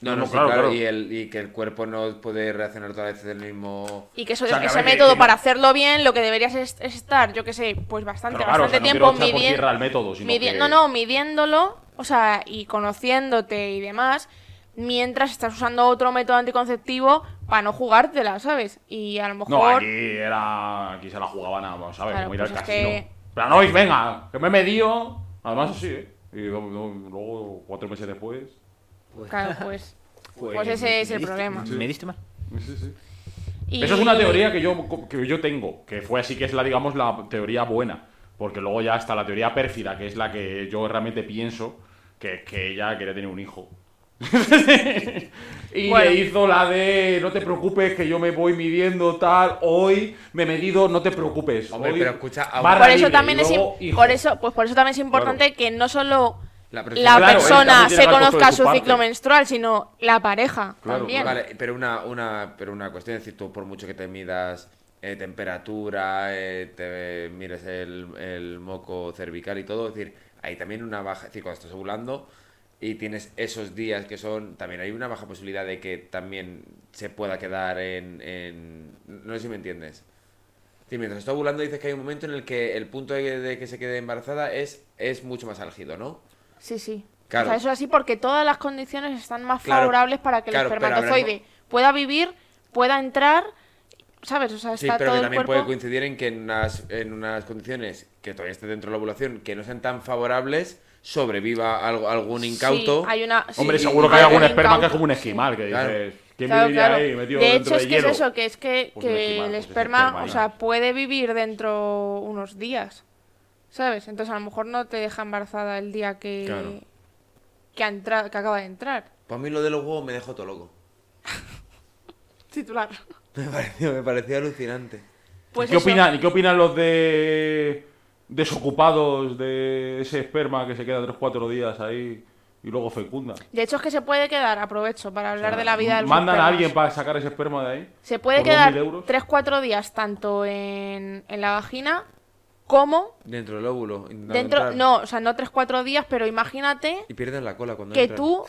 Speaker 3: No,
Speaker 2: No,
Speaker 3: no, sí,
Speaker 2: claro.
Speaker 3: Y, el, y que el cuerpo no puede reaccionar todas las veces del mismo...
Speaker 5: Y que eso,
Speaker 2: O sea,
Speaker 5: ese
Speaker 2: que-
Speaker 5: método,
Speaker 2: que-
Speaker 5: para hacerlo bien, lo que deberías es, es estar, yo que sé, pues bastante,
Speaker 2: claro,
Speaker 5: bastante
Speaker 2: o sea, no
Speaker 5: tiempo
Speaker 2: quiero echar por
Speaker 5: midi-
Speaker 2: tierra el método, sino
Speaker 5: midi-
Speaker 2: que-
Speaker 5: No, no, midiéndolo, o sea, y conociéndote y demás, mientras estás usando otro método anticonceptivo para no jugártela, ¿sabes? Y a lo mejor...
Speaker 2: No, aquí era. Aquí se la jugaban a,
Speaker 5: Claro,
Speaker 2: como ir al
Speaker 5: pues es
Speaker 2: casino.
Speaker 5: que-
Speaker 2: Pero no, venga, que me he medido. Además, así, ¿eh? Y luego, luego, cuatro meses después.
Speaker 5: Claro, pues,
Speaker 4: Pues,
Speaker 5: pues ese es el
Speaker 4: ¿me diste-
Speaker 5: problema.
Speaker 4: ¿Me diste mal?
Speaker 2: Sí, sí.
Speaker 5: Y-
Speaker 2: Eso es una teoría que yo, que yo tengo, que fue así que es la, digamos, la teoría buena. Porque luego ya está la teoría pérfida, que es la que yo realmente pienso que es que ella quería tener un hijo. y
Speaker 5: Bueno.
Speaker 2: le hizo la de no te preocupes que yo me voy midiendo tal, hoy me he medido, no te preocupes.
Speaker 3: Hombre,
Speaker 2: hoy
Speaker 3: pero escucha,
Speaker 5: Por eso
Speaker 2: libre,
Speaker 5: también es
Speaker 2: luego
Speaker 5: por eso, pues por eso también es importante que no solo
Speaker 3: La
Speaker 2: Claro,
Speaker 5: persona se conozca
Speaker 2: su
Speaker 5: ciclo menstrual, sino la pareja
Speaker 2: Claro,
Speaker 5: también.
Speaker 3: Vale, pero una, una, pero una cuestión, es decir, tú por mucho que te midas eh, temperatura, eh, te mires el, el moco cervical y todo, es decir, hay también una baja, es decir, cuando estás ovulando y tienes esos días que son, también hay una baja posibilidad de que también se pueda quedar en, en- no sé si me entiendes. Sí, mientras está ovulando dices que hay un momento en el que el punto de, de que se quede embarazada es, es mucho más álgido, ¿no?
Speaker 5: Sí, sí.
Speaker 3: Claro.
Speaker 5: O sea, eso es así porque todas las condiciones están más
Speaker 3: Claro,
Speaker 5: favorables para que
Speaker 3: claro,
Speaker 5: el espermatozoide
Speaker 3: mismo-
Speaker 5: pueda vivir, pueda entrar, ¿sabes? O sea,
Speaker 3: Sí,
Speaker 5: está
Speaker 3: pero
Speaker 5: todo
Speaker 3: que
Speaker 5: el
Speaker 3: también
Speaker 5: cuerpo...
Speaker 3: puede coincidir en que en unas, en unas condiciones que todavía esté dentro de la ovulación, que no sean tan favorables, sobreviva algo, algún incauto.
Speaker 5: Sí, hay una... sí,
Speaker 2: Hombre,
Speaker 5: sí,
Speaker 2: seguro que hay
Speaker 5: algún
Speaker 2: esperma que es
Speaker 5: incauto.
Speaker 2: como un esquimal, que
Speaker 3: Claro.
Speaker 2: dices, ¿quién
Speaker 5: Claro,
Speaker 2: viviría
Speaker 5: claro.
Speaker 2: ahí metido
Speaker 5: De hecho,
Speaker 2: dentro
Speaker 5: es
Speaker 2: de
Speaker 5: que es
Speaker 2: hielo?
Speaker 5: eso, que es que,
Speaker 2: Pues
Speaker 5: que
Speaker 2: esquimal,
Speaker 5: el
Speaker 2: pues ese
Speaker 5: esperma,
Speaker 2: esperma
Speaker 5: o sea, puede vivir dentro unos días, ¿sabes? Entonces a lo mejor no te deja embarazada el día que,
Speaker 3: Claro.
Speaker 5: que, ha entra- que acaba de entrar.
Speaker 3: Para mí lo de los huevos me dejó todo loco.
Speaker 5: Titular.
Speaker 3: Me pareció, me pareció alucinante.
Speaker 5: Pues
Speaker 2: ¿Y qué
Speaker 5: eso.
Speaker 2: opinan, ¿Y qué opinan los de desocupados de ese esperma que se queda 3-4 días ahí y luego fecunda?
Speaker 5: De hecho es que se puede quedar, aprovecho para hablar de la vida del
Speaker 2: ¿Mandan a alguien para sacar ese esperma de ahí?
Speaker 5: Se puede quedar
Speaker 2: 2.000 euros?
Speaker 5: 3-4 días tanto en, en la vagina como
Speaker 3: Dentro del óvulo.
Speaker 5: dentro...
Speaker 3: entrar.
Speaker 5: No, o sea, no 3-4 días, pero imagínate
Speaker 3: Y pierden la cola cuando
Speaker 5: que
Speaker 3: entran.
Speaker 5: tú...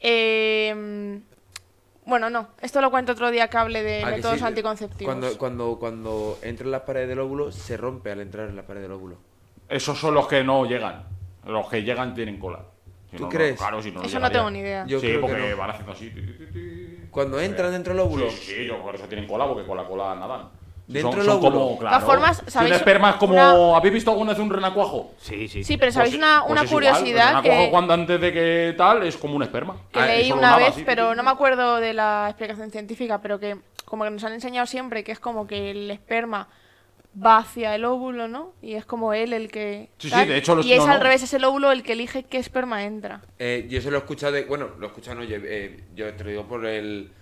Speaker 5: eh, bueno, no, esto lo cuento otro día que hable de
Speaker 3: Ah, que
Speaker 5: métodos
Speaker 3: sí,
Speaker 5: anticonceptivos.
Speaker 3: Cuando, cuando, cuando entra en la pared del óvulo, se rompe al entrar en la pared del óvulo.
Speaker 2: Esos son los que no llegan. Los que llegan tienen cola. Si
Speaker 3: ¿Tú
Speaker 2: no, no,
Speaker 3: crees?
Speaker 2: claro, si no,
Speaker 5: Eso no tengo ni idea.
Speaker 3: Yo
Speaker 2: sí,
Speaker 3: creo que
Speaker 2: porque
Speaker 3: no.
Speaker 2: van haciendo así.
Speaker 3: Cuando entran dentro del óvulo.
Speaker 2: Sí, sí, yo por eso tienen cola, porque con la cola nadan.
Speaker 3: Dentro
Speaker 2: son,
Speaker 3: del
Speaker 2: son como, claro.
Speaker 5: todas formas,
Speaker 2: Si un
Speaker 5: ¿sabéis
Speaker 2: esperma es como.
Speaker 5: una-
Speaker 2: ¿Habéis visto alguna vez un renacuajo?
Speaker 4: Sí, sí.
Speaker 5: Sí, pero ¿sabéis una,
Speaker 2: Pues
Speaker 5: una
Speaker 2: es igual,
Speaker 5: curiosidad
Speaker 2: el renacuajo
Speaker 5: que,
Speaker 2: cuando antes de que tal es como un esperma.
Speaker 5: que
Speaker 2: Ah,
Speaker 5: leí una
Speaker 2: nada,
Speaker 5: vez,
Speaker 2: así.
Speaker 5: pero no me acuerdo de la explicación científica, pero que como que nos han enseñado siempre que es como que el esperma va hacia el óvulo, ¿no? Y es como él el que...
Speaker 2: Sí, sí, de hecho los-
Speaker 5: Y es
Speaker 2: no,
Speaker 5: al
Speaker 2: no.
Speaker 5: revés, es el óvulo el que elige qué esperma entra.
Speaker 3: Eh, yo eso lo he escuchado de. Bueno, lo he escuchado, no, yo, eh, yo te lo digo por el.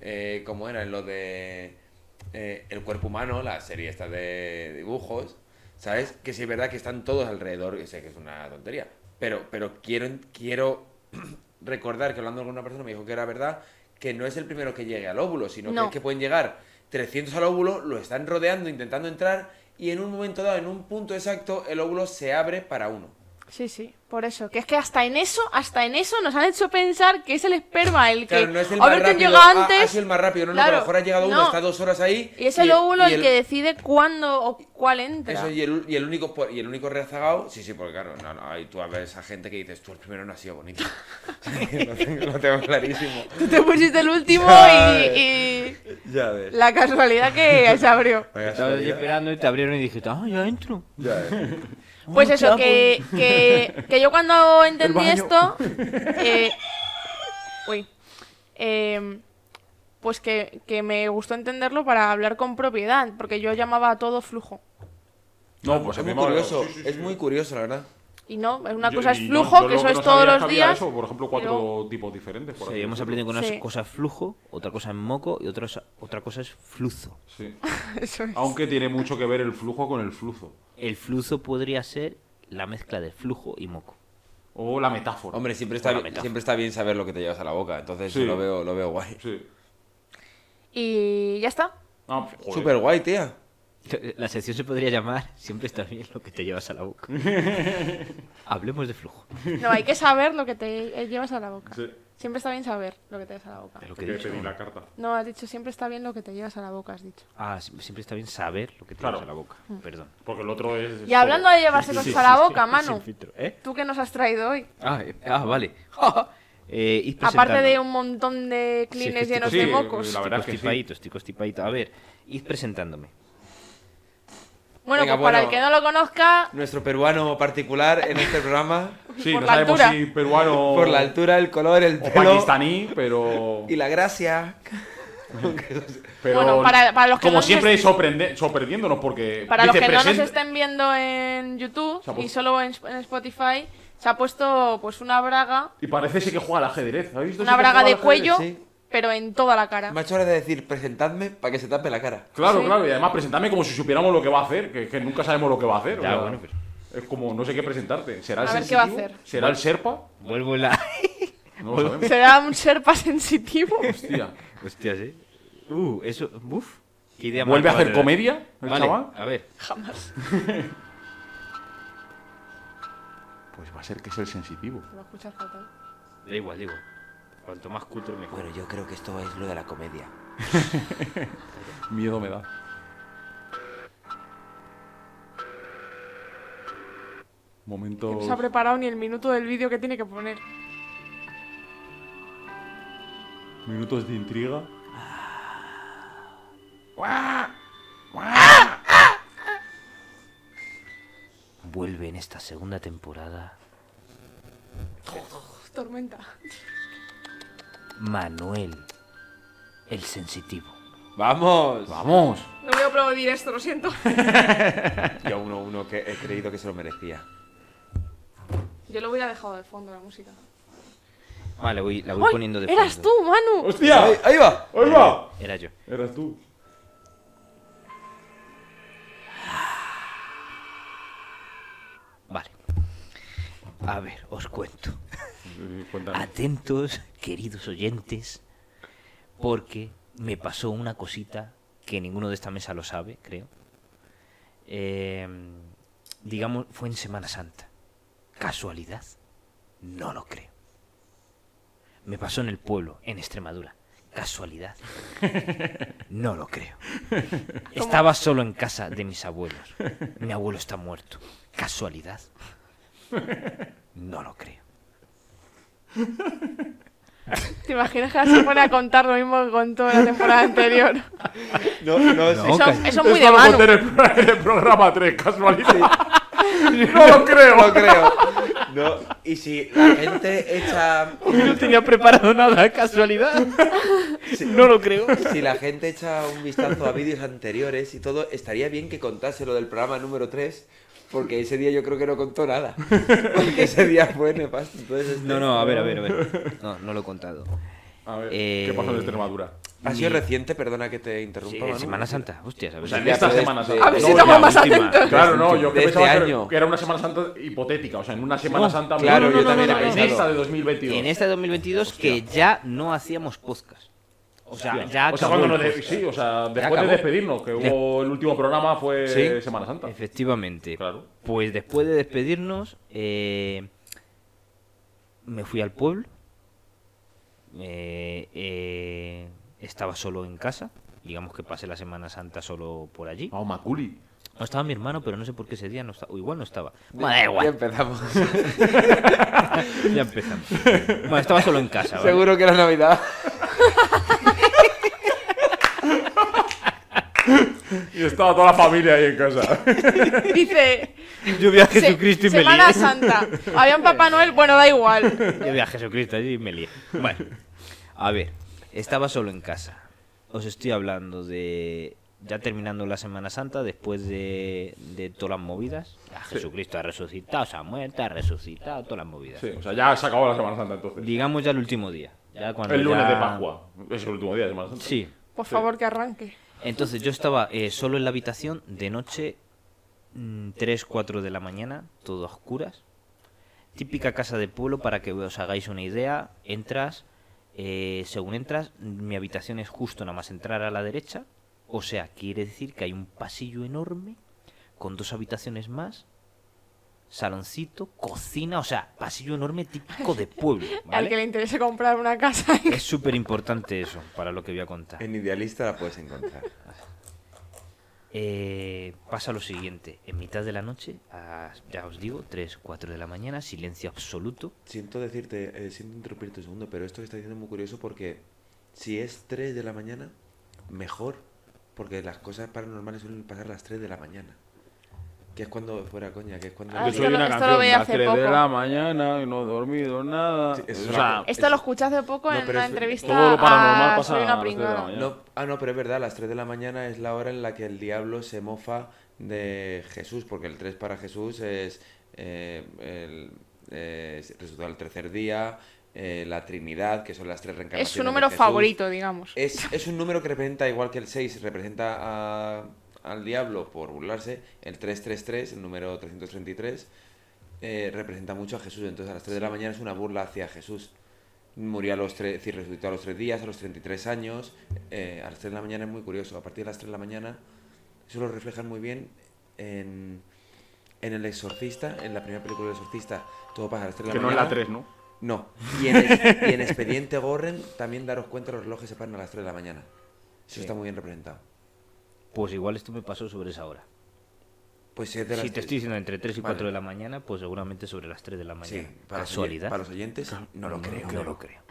Speaker 3: Eh, ¿Cómo era? En lo de. Eh, el cuerpo humano, la serie esta de dibujos. ¿Sabes? Que sí es verdad que están todos alrededor, que sé que es una tontería. Pero, pero quiero, quiero recordar que hablando con una persona me dijo que era verdad que no es el primero que llegue al óvulo, sino
Speaker 5: No.
Speaker 3: que, es que pueden llegar 300 al óvulo, lo están rodeando, intentando entrar, y en un momento dado, en un punto exacto, el óvulo se abre para uno.
Speaker 5: Sí, sí, por eso. Que es que hasta en eso, hasta en eso nos han hecho pensar que es el esperma el que...
Speaker 3: Claro, no es el más rápido.
Speaker 5: llega antes...
Speaker 3: ha sido el más rápido. No, no, que a
Speaker 5: Claro,
Speaker 3: lo mejor ha llegado uno,
Speaker 5: no.
Speaker 3: está dos horas ahí.
Speaker 5: Y es el óvulo el,
Speaker 3: y
Speaker 5: que decide cuándo o cuál entra.
Speaker 3: Eso, y el, y el único y el único rezagado, sí, sí, porque claro, no, no, ahí tú a ver esa gente que dices, tú el primero no ha sido bonito. lo, tengo, lo tengo clarísimo.
Speaker 5: Tú te pusiste el último
Speaker 3: Ya
Speaker 5: y, y
Speaker 3: Ya ves.
Speaker 5: la casualidad que se abrió.
Speaker 3: Vaya
Speaker 4: Estaba
Speaker 3: salida.
Speaker 4: esperando y te abrieron y dijiste, ah, ya entro.
Speaker 3: Ya ves.
Speaker 5: Pues eso, que, que, que yo cuando entendí esto. eh, uy. eh, pues que, que me gustó entenderlo para hablar con propiedad, porque yo llamaba a todo flujo.
Speaker 2: No, pues
Speaker 3: es muy curioso,
Speaker 2: sí, sí, sí.
Speaker 3: es muy curioso, la verdad.
Speaker 5: Y no, es una
Speaker 2: Yo-
Speaker 5: cosa es flujo,
Speaker 2: yo
Speaker 5: que eso es
Speaker 2: no
Speaker 5: todos los días.
Speaker 2: eso, por ejemplo, cuatro tipos diferentes. por
Speaker 4: Sí, hemos aprendido que una
Speaker 5: Sí.
Speaker 4: cosa es flujo, otra cosa es moco y otra, es- otra cosa es flujo.
Speaker 2: Sí.
Speaker 5: Eso es.
Speaker 2: Aunque tiene mucho que ver el flujo con el flujo.
Speaker 4: El flujo podría ser la mezcla de flujo y moco.
Speaker 2: O la metáfora.
Speaker 3: Hombre, siempre está, bien,
Speaker 4: metáfora.
Speaker 3: siempre está bien saber lo que te llevas a la boca, entonces
Speaker 2: Sí.
Speaker 3: lo, veo, lo veo guay.
Speaker 2: Sí.
Speaker 5: Y ya está.
Speaker 2: Ah.
Speaker 3: Súper guay, tía.
Speaker 4: La sección se podría llamar Siempre está bien lo que te llevas a la boca. Hablemos de flujo.
Speaker 5: No, hay que saber lo que te llevas a la boca.
Speaker 2: Sí.
Speaker 5: Siempre está bien saber lo que te llevas a la boca.
Speaker 4: De lo
Speaker 2: Que
Speaker 4: que he dicho.
Speaker 2: pedí la carta.
Speaker 5: No, has dicho siempre está bien lo que te llevas a la boca, has dicho.
Speaker 4: Ah, si- siempre está bien saber lo que te
Speaker 2: Claro.
Speaker 4: llevas a la boca. Perdón.
Speaker 2: Porque el otro es.
Speaker 5: Y hablando de llevarse cosas a la boca, mano.
Speaker 4: Sin filtro, ¿eh?
Speaker 5: ¿Tú qué nos has traído hoy?
Speaker 4: Ah, eh, ah, vale. Eh, id
Speaker 5: Aparte
Speaker 4: presentando.
Speaker 5: de un montón de clines
Speaker 4: Sí,
Speaker 5: llenos
Speaker 2: sí,
Speaker 5: de
Speaker 2: sí,
Speaker 5: mocos.
Speaker 2: la verdad es que sí.
Speaker 4: Constipadito, estoy constipadito. A ver, id presentándome.
Speaker 5: Bueno,
Speaker 3: Venga,
Speaker 5: pues para el
Speaker 3: bueno.
Speaker 5: que no lo conozca,
Speaker 3: Nuestro peruano particular en este programa,
Speaker 2: Sí,
Speaker 5: Por
Speaker 2: no
Speaker 5: la
Speaker 2: sabemos
Speaker 5: altura.
Speaker 2: si peruano.
Speaker 3: por la altura, el color, el
Speaker 2: O
Speaker 3: pelo
Speaker 2: pakistaní, pero.
Speaker 3: y la gracia.
Speaker 2: pero
Speaker 5: Bueno, para- para los que
Speaker 2: como
Speaker 5: no
Speaker 2: siempre, sorprende, sorprendiéndonos porque.
Speaker 5: para los que no nos estén viendo en YouTube y solo en, en Spotify, se ha puesto pues una braga,
Speaker 2: Y parece sí que juega al ajedrez. ¿Has visto?
Speaker 5: una braga de cuello,
Speaker 3: sí.
Speaker 5: pero en toda la cara.
Speaker 3: Me ha hecho hora de decir, presentadme para que se tape la cara.
Speaker 2: Claro,
Speaker 5: Sí.
Speaker 2: claro. Y además, presentarme como si supiéramos lo que va a hacer. Que, que nunca sabemos lo que va a hacer.
Speaker 4: Ya, bueno, pero-
Speaker 2: Es como, no sé qué presentarte. ¿Será el
Speaker 5: A ver qué va a
Speaker 2: sensitivo?
Speaker 5: hacer.
Speaker 2: ¿Será el Serpa?
Speaker 4: Vuelvo la.
Speaker 2: No lo sabemos.
Speaker 5: ¿Será un serpa sensitivo?
Speaker 2: Hostia.
Speaker 4: Hostia, sí. Uh, eso. Uf. Qué idea
Speaker 2: ¿Vuelve a hacer
Speaker 4: guay,
Speaker 2: comedia el
Speaker 4: Vale,
Speaker 2: chaval?
Speaker 4: a ver.
Speaker 5: Jamás.
Speaker 2: Pues va a ser que es el sensitivo.
Speaker 5: Se va a escuchar fatal.
Speaker 4: Da igual, digo. Cuanto más culto mejor.
Speaker 3: Bueno, yo creo que esto es lo de la comedia.
Speaker 2: Miedo me da. Momento.
Speaker 5: No se ha preparado ni el minuto del vídeo que tiene que poner.
Speaker 2: Minutos de intriga.
Speaker 4: Vuelve en esta segunda temporada
Speaker 5: Tormenta.
Speaker 4: Manuel, el sensitivo.
Speaker 3: ¡Vamos!
Speaker 2: ¡Vamos!
Speaker 5: No voy a aplaudir esto, lo siento.
Speaker 3: Yo uno, uno que he creído que se lo merecía.
Speaker 5: Yo lo hubiera dejado de fondo la música.
Speaker 4: Vale, voy, la voy
Speaker 5: ¡Ay!
Speaker 4: poniendo de
Speaker 5: ¡Eras
Speaker 4: fondo.
Speaker 5: tú, Manu!
Speaker 2: ¡Hostia!
Speaker 3: ¡Ahí, ahí va!
Speaker 2: ¡Ahí va!
Speaker 4: Era yo.
Speaker 2: Eras tú.
Speaker 4: Vale. A ver, os cuento. Atentos, queridos oyentes, porque me pasó una cosita que ninguno de esta mesa lo sabe, creo. Eh, digamos, fue en Semana Santa. ¿Casualidad? No lo creo. Me pasó en el pueblo, en Extremadura. ¿Casualidad? No lo creo. Estaba solo en casa de mis abuelos. Mi abuelo está muerto. ¿Casualidad? No lo creo.
Speaker 5: ¿Te imaginas que ahora se pone a contar lo mismo que contó la temporada anterior?
Speaker 3: No, no,
Speaker 4: No,
Speaker 5: Eso,
Speaker 4: casi-
Speaker 5: eso es muy de
Speaker 2: en el programa 3, casualidad. no lo creo.
Speaker 3: No creo. No. Y si la gente echa.
Speaker 4: No tenía preparado nada, casualidad. No lo creo.
Speaker 3: Si la gente echa un vistazo a vídeos anteriores y todo, estaría bien que contase lo del programa número 3. Porque ese día yo creo que no contó nada. Porque ese día fue nefasto. Entonces, este-
Speaker 4: No, no, a ver, a ver, a ver. No, no lo he contado.
Speaker 2: A ver,
Speaker 4: Eh,
Speaker 2: ¿qué pasó en Extremadura?
Speaker 3: Ha sido
Speaker 4: Mi-
Speaker 3: reciente, perdona que te interrumpa.
Speaker 4: Sí. Semana Santa, hostia, ¿sabes?
Speaker 2: O sea, esta
Speaker 3: de-
Speaker 2: Semana
Speaker 3: de-
Speaker 2: Santa.
Speaker 5: A ver si estamos más atentos.
Speaker 2: Claro, no, yo que
Speaker 3: de
Speaker 2: pensaba
Speaker 3: este
Speaker 2: que-
Speaker 3: año.
Speaker 2: que era una Semana Santa hipotética. O sea, en una Semana
Speaker 4: No,
Speaker 2: Santa.
Speaker 3: claro,
Speaker 2: no, no,
Speaker 3: yo
Speaker 2: no,
Speaker 3: también
Speaker 2: no,
Speaker 3: he
Speaker 2: no, en esta de 2022.
Speaker 4: En este 2022 que ya no hacíamos podcast. O sea,
Speaker 2: Hostia.
Speaker 4: ya
Speaker 2: o sea, cuando nos de- sí, o sea, después de despedirnos, que hubo el último programa fue
Speaker 3: Sí.
Speaker 2: Semana Santa.
Speaker 4: Efectivamente.
Speaker 2: Claro.
Speaker 4: Pues después de despedirnos, eh, me fui al pueblo. Eh, eh, estaba solo en casa. Digamos que pasé la Semana Santa solo por allí.
Speaker 2: Vamos, Maculi.
Speaker 4: No estaba mi hermano, pero no sé por qué ese día no estaba. O igual no estaba. Bueno, da
Speaker 3: Ya
Speaker 4: igual.
Speaker 3: empezamos.
Speaker 4: Ya empezamos. Bueno, estaba solo en casa. ¿vale?
Speaker 3: Seguro que era Navidad.
Speaker 2: Y estaba toda la familia ahí en casa.
Speaker 5: Dice.
Speaker 4: Yo vi a
Speaker 5: se-
Speaker 4: Jesucristo y me
Speaker 5: Semana
Speaker 4: lié.
Speaker 5: Santa. Había un Papá Noel, bueno, da igual.
Speaker 4: Yo vi a Jesucristo allí y me lié. Bueno, a ver, estaba solo en casa. Os estoy hablando de. Ya terminando la Semana Santa, después de, de todas las movidas. Ya Jesucristo ha resucitado, se ha muerto, ha resucitado, todas las movidas.
Speaker 2: Sí, o sea, ya se acabó la Semana Santa entonces.
Speaker 4: Digamos ya el último día. Ya cuando
Speaker 2: El lunes
Speaker 4: ya-
Speaker 2: de Pascua. Es el último día de Semana Santa.
Speaker 4: Sí.
Speaker 5: Por favor, que arranque.
Speaker 4: Entonces yo estaba eh, solo en la habitación de noche, 3, 4 de la mañana, todo a oscuras. Típica casa de pueblo para que os hagáis una idea. Entras, eh, según entras, mi habitación es justo nada más entrar a la derecha. O sea, quiere decir que hay un pasillo enorme con dos habitaciones más, saloncito, cocina, o sea, pasillo enorme típico de pueblo.
Speaker 5: Al que le interese comprar una casa.
Speaker 4: Es súper importante eso para lo que voy a contar.
Speaker 3: En Idealista la puedes encontrar.
Speaker 4: Eh, pasa lo siguiente, en mitad de la noche, a- ya os digo, 3, 4 de la mañana, silencio absoluto.
Speaker 3: Siento decirte, eh, siento interrumpirte un segundo, pero esto que está diciendo es muy curioso porque si es 3 de la mañana, mejor, porque las cosas paranormales suelen pasar a las 3 de la mañana. Que es cuando, fuera coña, que es cuando...
Speaker 5: Ah,
Speaker 2: Yo soy
Speaker 5: lo-
Speaker 2: una canción a las
Speaker 5: hace
Speaker 2: 3 de
Speaker 5: poco.
Speaker 2: la mañana y no he dormido nada.
Speaker 3: Sí, eso
Speaker 2: o
Speaker 3: es
Speaker 2: sea,
Speaker 5: Esto lo escuché hace poco
Speaker 3: No,
Speaker 5: en una
Speaker 3: es-
Speaker 5: entrevista
Speaker 2: todo lo paranormal
Speaker 5: a
Speaker 2: pasa
Speaker 5: Soy
Speaker 2: a
Speaker 5: una
Speaker 2: las tres de la mañana.
Speaker 3: No, ah, no, pero es verdad, las 3 de la mañana es la hora en la que el diablo se mofa de Jesús, porque el 3 para Jesús es eh, el eh, resucitar al tercer día, eh, la Trinidad, que son las tres reencarnaciones.
Speaker 5: Es su
Speaker 3: de
Speaker 5: número
Speaker 3: Jesús.
Speaker 5: favorito, digamos.
Speaker 3: Es, es un número que representa, igual que el 6 representa a- al diablo por burlarse, el 333, el número 333, eh, representa mucho a Jesús. Entonces a las 3 de la mañana es una burla hacia Jesús. Murió a los 3, es decir, resucitó a los 3 días, a los 33 años. eh, a las 3 de la mañana es muy curioso. A partir de las 3 de la mañana, eso lo reflejan muy bien en, en El Exorcista, en la primera película del Exorcista. Todo pasa a las 3 de la
Speaker 2: que no es
Speaker 3: mañana.
Speaker 2: la 3, ¿no?
Speaker 3: No. Y en, y en Expediente Gorren también daros cuenta los relojes se paran a las 3 de la mañana. Eso
Speaker 4: Sí.
Speaker 3: está muy bien representado.
Speaker 4: Pues igual esto me pasó sobre esa hora.
Speaker 3: Pues si es de las
Speaker 4: Si te estoy diciendo entre 3 y
Speaker 3: Vale.
Speaker 4: 4 de la mañana, pues seguramente sobre las 3 de la
Speaker 3: Sí,
Speaker 4: mañana.
Speaker 3: para los, oyen-
Speaker 4: Casualidad.
Speaker 3: para los oyentes, no lo creo.
Speaker 4: No lo creo.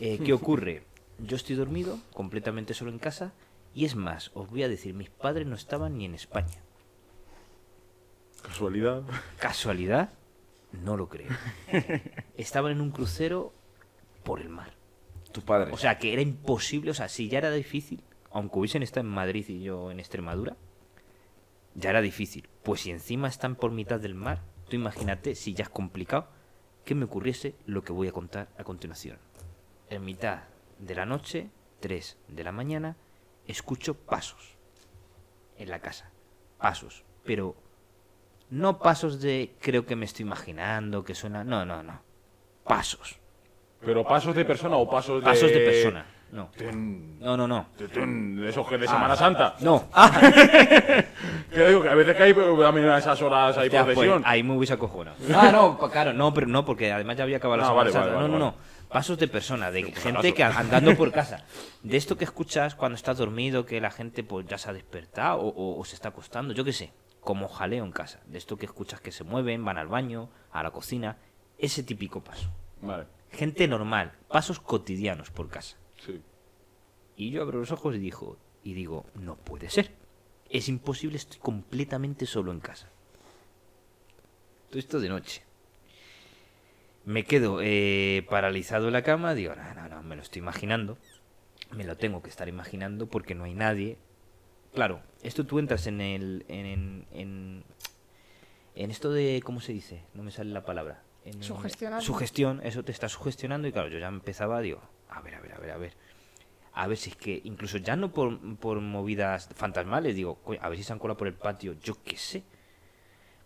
Speaker 4: Eh, ¿Qué ocurre? Yo estoy dormido, completamente solo en casa, y es más, os voy a decir, mis padres no estaban ni en España.
Speaker 2: Casualidad.
Speaker 4: ¿Casualidad? No lo creo. Estaban en un crucero por el mar.
Speaker 3: Tus padres.
Speaker 4: O sea, que era imposible, o sea, si ya era difícil, aunque hubiesen estado en Madrid y yo en Extremadura, ya era difícil. Pues si encima están por mitad del mar, tú imagínate si ya es complicado que me ocurriese lo que voy a contar a continuación. En mitad de la noche, 3 de la mañana, escucho pasos en la casa. Pasos, pero no pasos de creo que me estoy imaginando, que suena... No, no, no. Pasos.
Speaker 2: ¿Pero pasos de persona o pasos de.
Speaker 4: Pasos de persona. No. No, no, no.
Speaker 2: tun, De esos que de Semana Santa.
Speaker 4: No. Ah,
Speaker 2: Que digo que a veces que hay pues, también a esas horas hay
Speaker 4: hostia, pues,
Speaker 2: procesión.
Speaker 4: ahí me hubiese acojonado. Ah, no, pa- claro, no, pero no, porque además ya había acabado la
Speaker 2: Ah,
Speaker 4: Semana
Speaker 2: vale,
Speaker 4: Santa.
Speaker 2: vale,
Speaker 4: No,
Speaker 2: vale,
Speaker 4: no, no. Pasos de persona, de
Speaker 2: pues,
Speaker 4: gente que andando por casa. De esto que escuchas cuando estás dormido, que la gente pues ya se ha despertado o, o- o se está acostando, yo qué sé. como jaleo en casa. De esto que escuchas que se mueven, van al baño, a la cocina. Ese típico paso.
Speaker 2: Vale.
Speaker 4: Gente normal, pasos cotidianos por casa.
Speaker 2: Sí.
Speaker 4: Y yo abro los ojos y digo, y digo, no puede ser. Es imposible, estoy completamente solo en casa. Todo esto de noche. Me quedo eh, paralizado en la cama, digo, no, no, no, me lo estoy imaginando. Me lo tengo que estar imaginando porque no hay nadie. Claro, esto tú entras en el. en, en, en esto de. ¿Cómo se dice? No me sale la palabra. En,
Speaker 5: Sugestionando.
Speaker 4: Sugestión, eso te está sugestionando y claro, yo ya empezaba, digo, a ver, a ver, a ver, a ver. A ver si es que, incluso ya no por, por movidas fantasmales, digo, "Coño, a ver si se han colado por el patio, yo qué sé.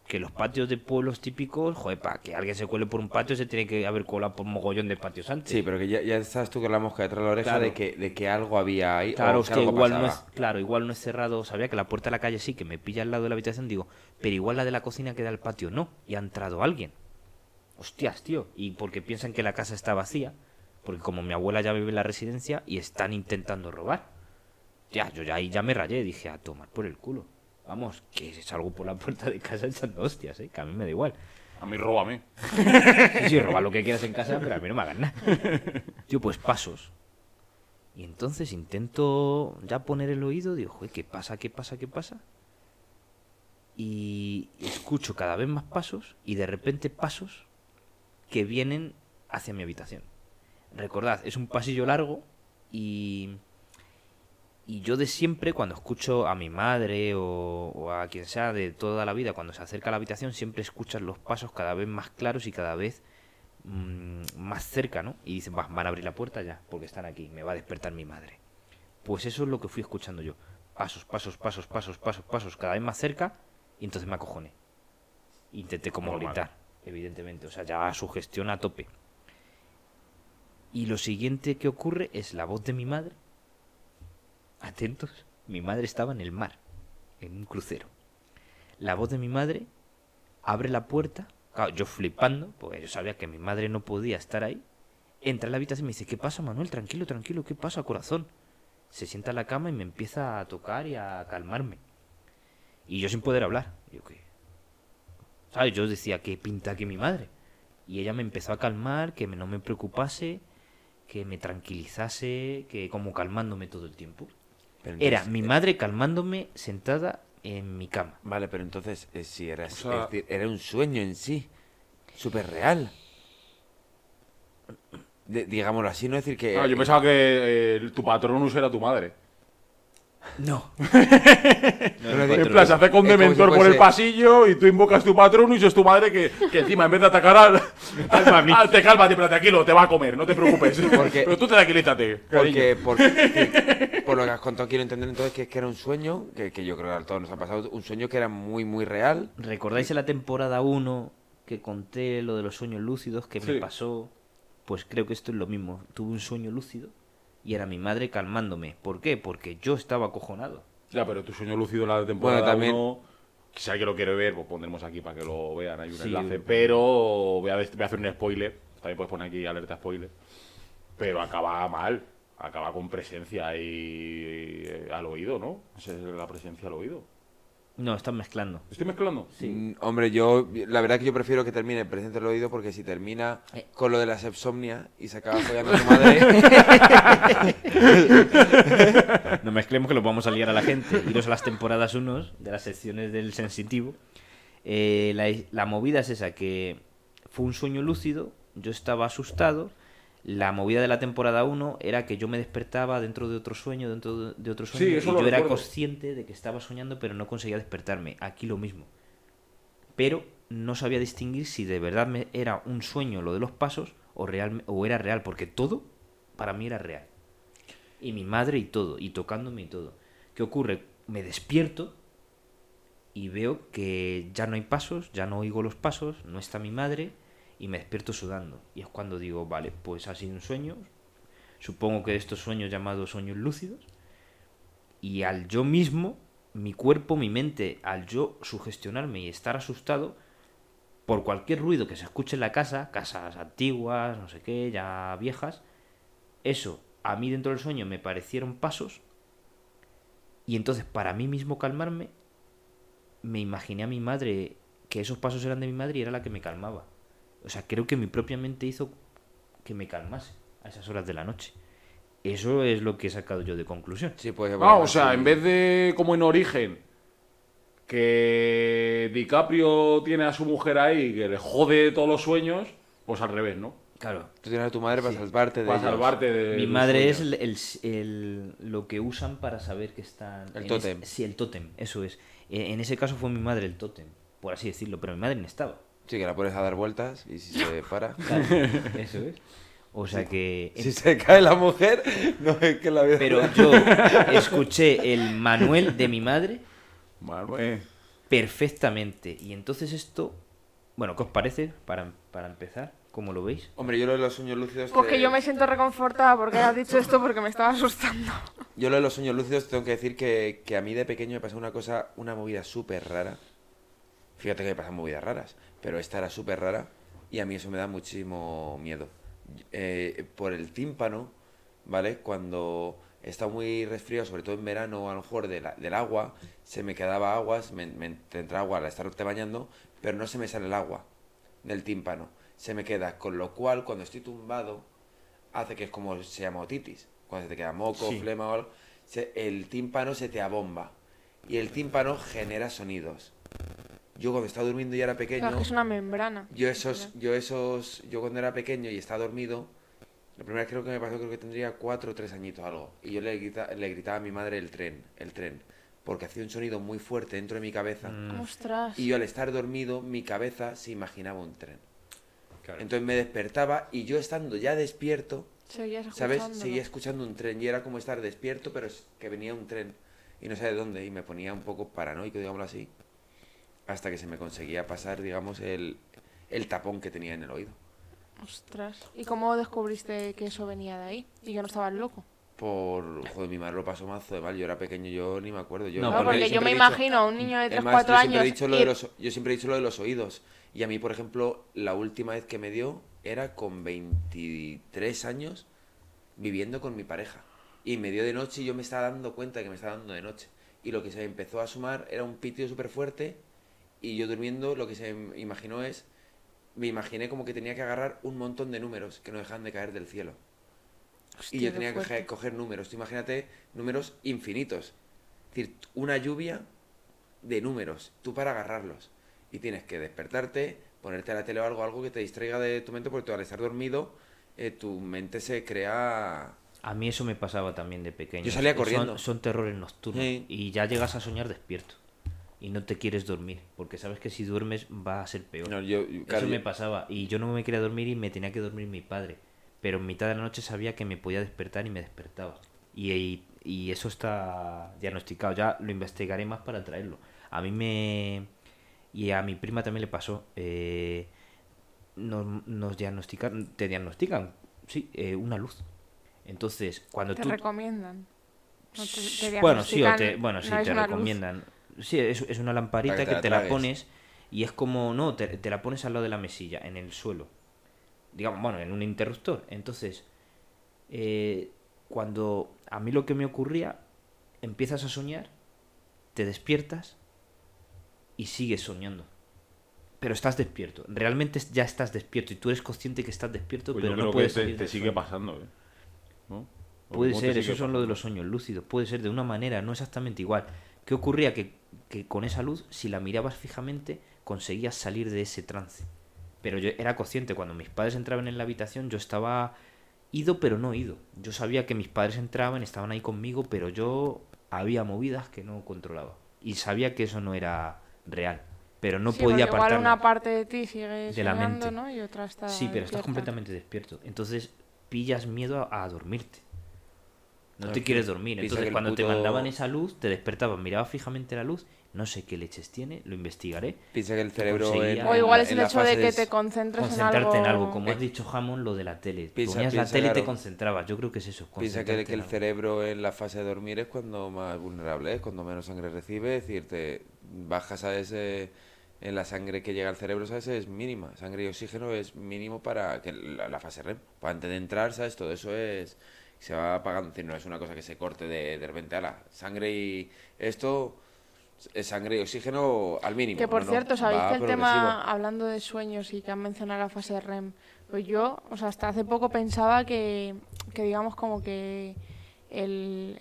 Speaker 4: Que los patios de pueblos típicos, joder, para que alguien se cuele por un patio se tiene que haber colado por un mogollón de patios antes.
Speaker 3: Sí, pero que ya, ya sabes tú que la mosca detrás de la oreja
Speaker 4: Claro.
Speaker 3: de, que, de que algo había ahí.
Speaker 4: Claro,
Speaker 3: o
Speaker 4: es
Speaker 3: que
Speaker 4: que
Speaker 3: algo
Speaker 4: igual no es, claro, igual no es cerrado. Sabía que la puerta de la calle sí, que me pilla al lado de la habitación, digo, pero igual la de la cocina que da al patio no, y ha entrado alguien. Hostias, tío. Y porque piensan que la casa está vacía, porque como mi abuela ya vive en la residencia y están intentando robar. Ya, yo ya ahí ya me rayé, dije, a tomar por el culo. Vamos, que salgo por la puerta de casa echando hostias, ¿eh? que a mí me da igual.
Speaker 2: A mí róbame.
Speaker 4: Sí, sí, roba lo que quieras en casa, pero a mí no me hagan nada. Tío, pues pasos. Y entonces intento ya poner el oído, digo, joder, ¿qué pasa, qué pasa, qué pasa? Y escucho cada vez más pasos y de repente pasos que vienen hacia mi habitación. Recordad, es un pasillo largo y... Y yo de siempre, cuando escucho a mi madre o, o a quien sea de toda la vida, cuando se acerca a la habitación, siempre escuchas los pasos cada vez más claros y cada vez mm, más cerca, ¿no? Y dicen, "Va, van a abrir la puerta ya, porque están aquí, me va a despertar mi madre. Pues eso es lo que fui escuchando yo. Pasos, pasos, pasos, pasos, pasos, pasos, cada vez más cerca, y entonces me acojoné. Intenté como
Speaker 2: Normal.
Speaker 4: gritar, evidentemente, o sea, ya su gestión a tope. Y lo siguiente que ocurre es la voz de mi madre. Atentos, mi madre estaba en el mar, en un crucero. La voz de mi madre abre la puerta, yo flipando, porque yo sabía que mi madre no podía estar ahí. Entra a la habitación y me dice, ¿qué pasa, Manuel? Tranquilo, tranquilo, ¿qué pasa, corazón? Se sienta en la cama y me empieza a tocar y a calmarme. Y yo sin poder hablar. Yo, ¿qué? ¿Sabes? Yo decía, ¿qué pinta aquí mi madre? Y ella me empezó a calmar, que no me preocupase, que me tranquilizase, que como calmándome todo el tiempo.
Speaker 3: Pero
Speaker 4: Era
Speaker 3: entonces,
Speaker 4: mi
Speaker 3: eh,
Speaker 4: madre calmándome sentada en mi cama.
Speaker 3: Vale, pero entonces, eh, si era,
Speaker 2: O sea-
Speaker 3: es decir, era un sueño en sí, súper real. De- digámoslo así, no decir que...
Speaker 2: Ah, yo pensaba que eh, tu patronus era tu madre.
Speaker 4: No.
Speaker 2: En plan, se hace con dementor
Speaker 3: si
Speaker 2: por el pasillo y tú invocas tu patronus y es tu madre que, que encima en vez de atacar al, al- te calma, pero tranquilo, te va a comer, no te preocupes.
Speaker 3: Porque-
Speaker 2: pero tú tranquilízate.
Speaker 3: Porque,
Speaker 2: cariño.
Speaker 3: por, lo que has contado, quiero entender entonces que, que era un sueño, que, que yo creo que a todos nos ha pasado, un sueño que era muy, muy real.
Speaker 4: ¿Recordáis en la temporada 1 que conté lo de los sueños lúcidos que
Speaker 2: Sí.
Speaker 4: me pasó? Pues creo que esto es lo mismo. Tuve un sueño lúcido y era mi madre calmándome. ¿Por qué? Porque yo estaba acojonado.
Speaker 2: Ya, pero tu sueño lúcido la temporada
Speaker 3: Bueno, también-
Speaker 2: 1, si alguien lo quiere ver, pues pondremos aquí para que lo vean, hay un
Speaker 4: Sí.
Speaker 2: enlace. Pero voy a, voy a hacer un spoiler, también puedes poner aquí alerta spoiler. Pero acaba mal, acaba con presencia ahí eh, al oído, ¿no? Esa es la presencia al oído.
Speaker 4: No, están mezclando.
Speaker 2: ¿Estoy mezclando?
Speaker 3: Mm, hombre, yo, la verdad que yo prefiero que termine presente el oído porque si termina
Speaker 4: Eh.
Speaker 3: con lo de la sepsomnia y se acaba follando a su madre,
Speaker 4: No mezclemos que lo vamos a liar a la gente. Iros a las temporadas 1 de las secciones del sensitivo. Eh, la, la movida es esa, que fue un sueño lúcido, yo estaba asustado. La movida de la temporada 1 era que yo me despertaba dentro de otro sueño, dentro de, otro sueño,
Speaker 2: Sí,
Speaker 4: y yo era
Speaker 2: recuerdo.
Speaker 4: consciente de que estaba soñando, pero no conseguía despertarme. Aquí lo mismo. Pero no sabía distinguir si de verdad me era un sueño lo de los pasos o, real, o era real, porque todo para mí era real y mi madre y todo, y tocándome y todo. ¿Qué ocurre? Me despierto y veo que ya no hay pasos, ya no oigo los pasos, no está mi madre y me despierto sudando. Y es cuando digo, vale, pues ha sido un sueño, supongo que estos sueños llamados sueños lúcidos, y al yo mismo, mi cuerpo, mi mente, al yo sugestionarme y estar asustado, por cualquier ruido que se escuche en la casa, casas antiguas, no sé qué, ya viejas, eso a mí dentro del sueño me parecieron pasos y entonces para mí mismo calmarme me imaginé a mi madre, que esos pasos eran de mi madre y era la que me calmaba. O sea, creo que mi propia mente hizo que me calmase a esas horas de la noche. Eso es lo que he sacado yo de conclusión.
Speaker 3: Sí, pues.
Speaker 2: Ah, o sea,
Speaker 3: sí.
Speaker 2: en vez de como en Origen, que DiCaprio tiene a su mujer ahí que le jode todos los sueños, pues al revés, ¿no?
Speaker 4: Claro.
Speaker 3: Tú tienes a tu madre para salvarte de.
Speaker 2: Para
Speaker 3: ellos.
Speaker 2: salvarte de.
Speaker 4: Mi madre es el, el- el- lo que usan para saber que están...
Speaker 3: El
Speaker 4: en
Speaker 3: tótem.
Speaker 4: sí, el tótem, eso es. Eh, En ese caso fue mi madre el tótem, por así decirlo, pero mi madre no estaba.
Speaker 3: Sí, que la pones a dar vueltas y si se para.
Speaker 4: Claro, eso es. O sea que...
Speaker 3: si se cae la mujer, no es que la vida.
Speaker 4: Pero yo escuché el Manuel de mi madre
Speaker 2: Manuel.
Speaker 4: perfectamente. Y entonces esto... Bueno, ¿qué os parece para, para empezar? ¿Cómo lo veis?
Speaker 3: Hombre, yo lo de los sueños lúcidos.
Speaker 5: Pues
Speaker 3: te-
Speaker 5: que yo me siento reconfortada porque has dicho esto porque me estaba asustando.
Speaker 3: Yo lo de los sueños lúcidos tengo que decir que, que a mí de pequeño me pasó una cosa, una movida súper rara. Fíjate que me pasan movidas raras, pero esta era súper rara y a mí eso me da muchísimo miedo. Eh, por el tímpano, ¿vale? Cuando está muy resfriado, sobre todo en verano, a lo mejor de la- del agua, se me quedaba agua, me, me entra agua al estarte bañando, pero no se me sale el agua del tímpano. Se me queda, con lo cual cuando estoy tumbado, hace que es como se llama otitis. Cuando se te queda moco,
Speaker 4: Sí.
Speaker 3: flema o algo, se- el tímpano se te abomba. Y el tímpano genera sonidos. Yo cuando estaba durmiendo y era pequeño,
Speaker 5: Claro, que es una membrana.
Speaker 3: yo esos, yo esos, yo cuando era pequeño y estaba dormido, la primera vez creo que me pasó creo que tendría cuatro o tres añitos algo. Y yo le, grita- le gritaba a mi madre el tren, el tren. Porque hacía un sonido muy fuerte dentro de mi cabeza.
Speaker 4: Mm.
Speaker 5: Ostras.
Speaker 3: Y yo al estar dormido, mi cabeza se imaginaba un tren. Entonces me despertaba y yo estando ya despierto,
Speaker 5: Seguías
Speaker 3: ¿sabes? Seguía escuchando un tren y era como estar despierto, pero es que venía un tren y no sé de dónde y me ponía un poco paranoico, digámoslo así, hasta que se me conseguía pasar, digamos, el, el tapón que tenía en el oído.
Speaker 5: Ostras. ¿Y cómo descubriste que eso venía de ahí? Y que no estabas loco.
Speaker 3: Por, joder, mi madre lo pasó mazo de mal, yo era pequeño, yo ni me acuerdo. Yo,
Speaker 4: No, porque
Speaker 5: porque yo me
Speaker 3: dicho-
Speaker 5: imagino a un niño de 3,
Speaker 3: Además,
Speaker 5: 4
Speaker 3: yo siempre, he
Speaker 5: años.
Speaker 3: dicho lo de los, yo siempre he dicho lo de los oídos. Y a mí, por ejemplo, la última vez que me dio era con 23 años viviendo con mi pareja. Y me dio de noche y yo me estaba dando cuenta de que me estaba dando de noche. Y lo que se me empezó a sumar era un pitido súper fuerte. Y yo durmiendo lo que se me imaginó es... Me imaginé como que tenía que agarrar un montón de números que no dejan de caer del cielo.
Speaker 5: Hostia,
Speaker 3: y yo tenía que coger, coger números. Tú imagínate números infinitos. Es decir, una lluvia de números, tú para agarrarlos. Y tienes que despertarte, ponerte a la tele o algo, algo que te distraiga de tu mente, porque tú al estar dormido, eh, tu mente se crea...
Speaker 4: A mí eso me pasaba también de pequeño.
Speaker 3: Yo salía
Speaker 4: Son-
Speaker 3: corriendo.
Speaker 4: Son, terrores nocturnos.
Speaker 3: Sí.
Speaker 4: Y ya llegas a soñar despierto. Y no te quieres dormir. Porque sabes que si duermes va a ser peor.
Speaker 3: No, yo, yo- claro,
Speaker 4: eso me pasaba. Y yo no me quería dormir y me tenía que dormir mi padre. Pero en mitad de la noche sabía que me podía despertar y me despertaba. Y, y- y eso está diagnosticado. Ya lo investigaré más para traerlo. A mí me... Y a mi prima también le pasó. Eh, nos, nos diagnostican... Te diagnostican, sí, eh, una luz. Entonces, cuando
Speaker 5: Te
Speaker 4: tú...
Speaker 5: recomiendan. No te- te
Speaker 4: bueno, sí, o
Speaker 5: diagnostican,
Speaker 4: te, bueno, sí,
Speaker 5: no
Speaker 4: te
Speaker 5: luz.
Speaker 4: Sí, es, es una lamparita
Speaker 3: que
Speaker 4: que,
Speaker 3: te la
Speaker 4: pones y es como, no, te, te la pones al lado de la mesilla, en el suelo. Digamos, bueno, en un interruptor. Entonces, eh, cuando a mí lo que me ocurría, empiezas a soñar, te despiertas y sigues soñando. Pero estás despierto. Realmente ya estás despierto y tú eres consciente que estás despierto,
Speaker 2: Pues
Speaker 4: pero
Speaker 2: yo
Speaker 4: no puedes
Speaker 2: que te,
Speaker 4: salir
Speaker 2: te
Speaker 4: del
Speaker 2: sigue pasando, ¿eh? ¿No?
Speaker 4: Puede
Speaker 2: ¿Cómo te
Speaker 4: ser, esos son lo de los sueños lúcidos. Puede ser de una manera, no exactamente igual. ¿Qué ocurría? Que, que con esa luz, si la mirabas fijamente, conseguías salir de ese trance. Pero yo era consciente, cuando mis padres entraban en la habitación, yo estaba ido, pero no ido. Yo sabía que mis padres entraban, estaban ahí conmigo, pero yo había movidas que no controlaba. Y sabía que eso no era real. Pero no
Speaker 5: Sí,
Speaker 4: podía apartarlo.
Speaker 5: una parte de ti sigue
Speaker 4: de la mente.
Speaker 5: ¿no? Y otra está
Speaker 4: Sí, pero estás completamente despierto. Entonces pillas miedo a, a dormirte. No te
Speaker 3: es
Speaker 4: quieres dormir. Entonces cuando te mandaban esa luz, te despertabas, mirabas fijamente la luz. No sé qué leches tiene, lo investigaré.
Speaker 3: Piensa que el cerebro...
Speaker 4: conseguía-
Speaker 3: en-
Speaker 5: O igual
Speaker 3: la-
Speaker 5: es el hecho de que te concentres en
Speaker 4: Concentrarte
Speaker 5: algo.
Speaker 4: en algo, como
Speaker 3: Eh,
Speaker 4: has dicho Hammond, lo de la tele. Ponías la tele y te concentrabas. Yo creo que es eso.
Speaker 3: Piensa que, el cerebro en la fase de dormir es cuando más vulnerable es, cuando menos sangre recibe, es decir, te bajas a ese en la sangre que llega al cerebro, ¿sabes? Es mínima. Sangre y oxígeno es mínimo para que la, la fase REM. Antes de entrar, ¿sabes? Todo eso es se va apagando, es decir, no es una cosa que se corte de, de repente a la sangre y esto eh, sangre y oxígeno al mínimo.
Speaker 5: Que por
Speaker 3: no,
Speaker 5: cierto, sabéis que el tema, hablando de sueños y que han mencionado la fase REM, pues yo, o sea, hasta hace poco pensaba que, que digamos como que el,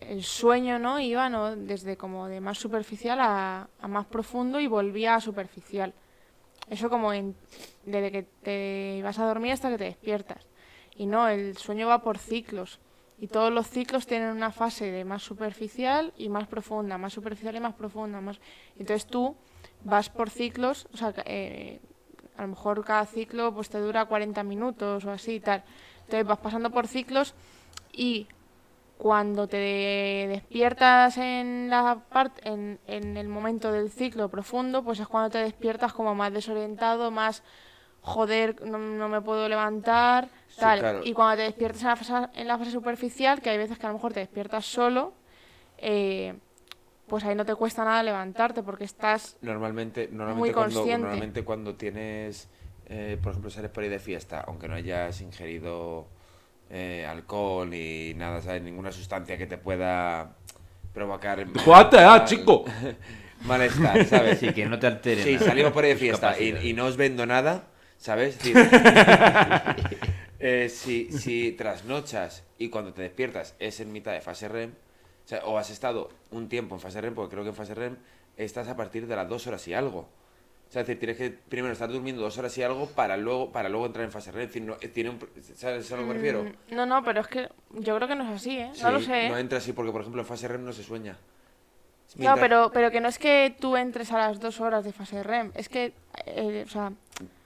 Speaker 5: el sueño, ¿no? Iba, ¿no? Desde como de más superficial a, a más profundo y volvía a superficial. Eso como en, desde que te vas a dormir hasta que te despiertas. Y no, el sueño va por ciclos. Y todos los ciclos tienen una fase de más superficial y más profunda, más superficial y más profunda. Más... Entonces tú vas por ciclos, o sea, eh, a lo mejor cada ciclo pues te dura 40 minutos o así y tal. Entonces vas pasando por ciclos y cuando te despiertas en la parte en, en el momento del ciclo profundo, pues es cuando te despiertas como más desorientado, más joder, no, no me puedo levantar,
Speaker 3: Sí,
Speaker 5: tal.
Speaker 3: claro.
Speaker 5: Y cuando te despiertas en la, fase, en la fase superficial, que hay veces que a lo mejor te despiertas solo, eh, pues ahí no te cuesta nada levantarte porque estás
Speaker 3: Normalmente, normalmente,
Speaker 5: Muy
Speaker 3: cuando,
Speaker 5: consciente.
Speaker 3: normalmente cuando tienes, eh, por ejemplo, sales por ahí de fiesta, aunque no hayas ingerido eh, alcohol ni nada, ¿sabes? Ninguna sustancia que te pueda provocar...
Speaker 2: ¡Júgate, ah, chico!
Speaker 3: Malestar, ¿sabes?
Speaker 4: Sí, que no te alteren.
Speaker 3: Sí,
Speaker 4: nada.
Speaker 3: salimos por ahí de fiesta y, y no os vendo nada, ¿sabes? Es decir, eh, si, si trasnochas y cuando te despiertas es en mitad de fase REM, o, sea, o has estado un tiempo en fase REM, porque creo que en fase REM estás a partir de las dos horas y algo. O sea, es decir, tienes que primero estar durmiendo dos horas y algo para luego, para luego entrar en fase REM. Es decir, no- eh, tiene un, ¿Sabes a lo que me refiero?
Speaker 5: Mm, No, no, pero es que yo creo que no es así, ¿eh? no lo sé. ¿eh?
Speaker 3: No entra así porque, por ejemplo, en fase REM no se sueña.
Speaker 5: No,
Speaker 3: Mientras-
Speaker 5: pero, pero que no es que tú entres a las dos horas de fase REM, es que, eh, o sea,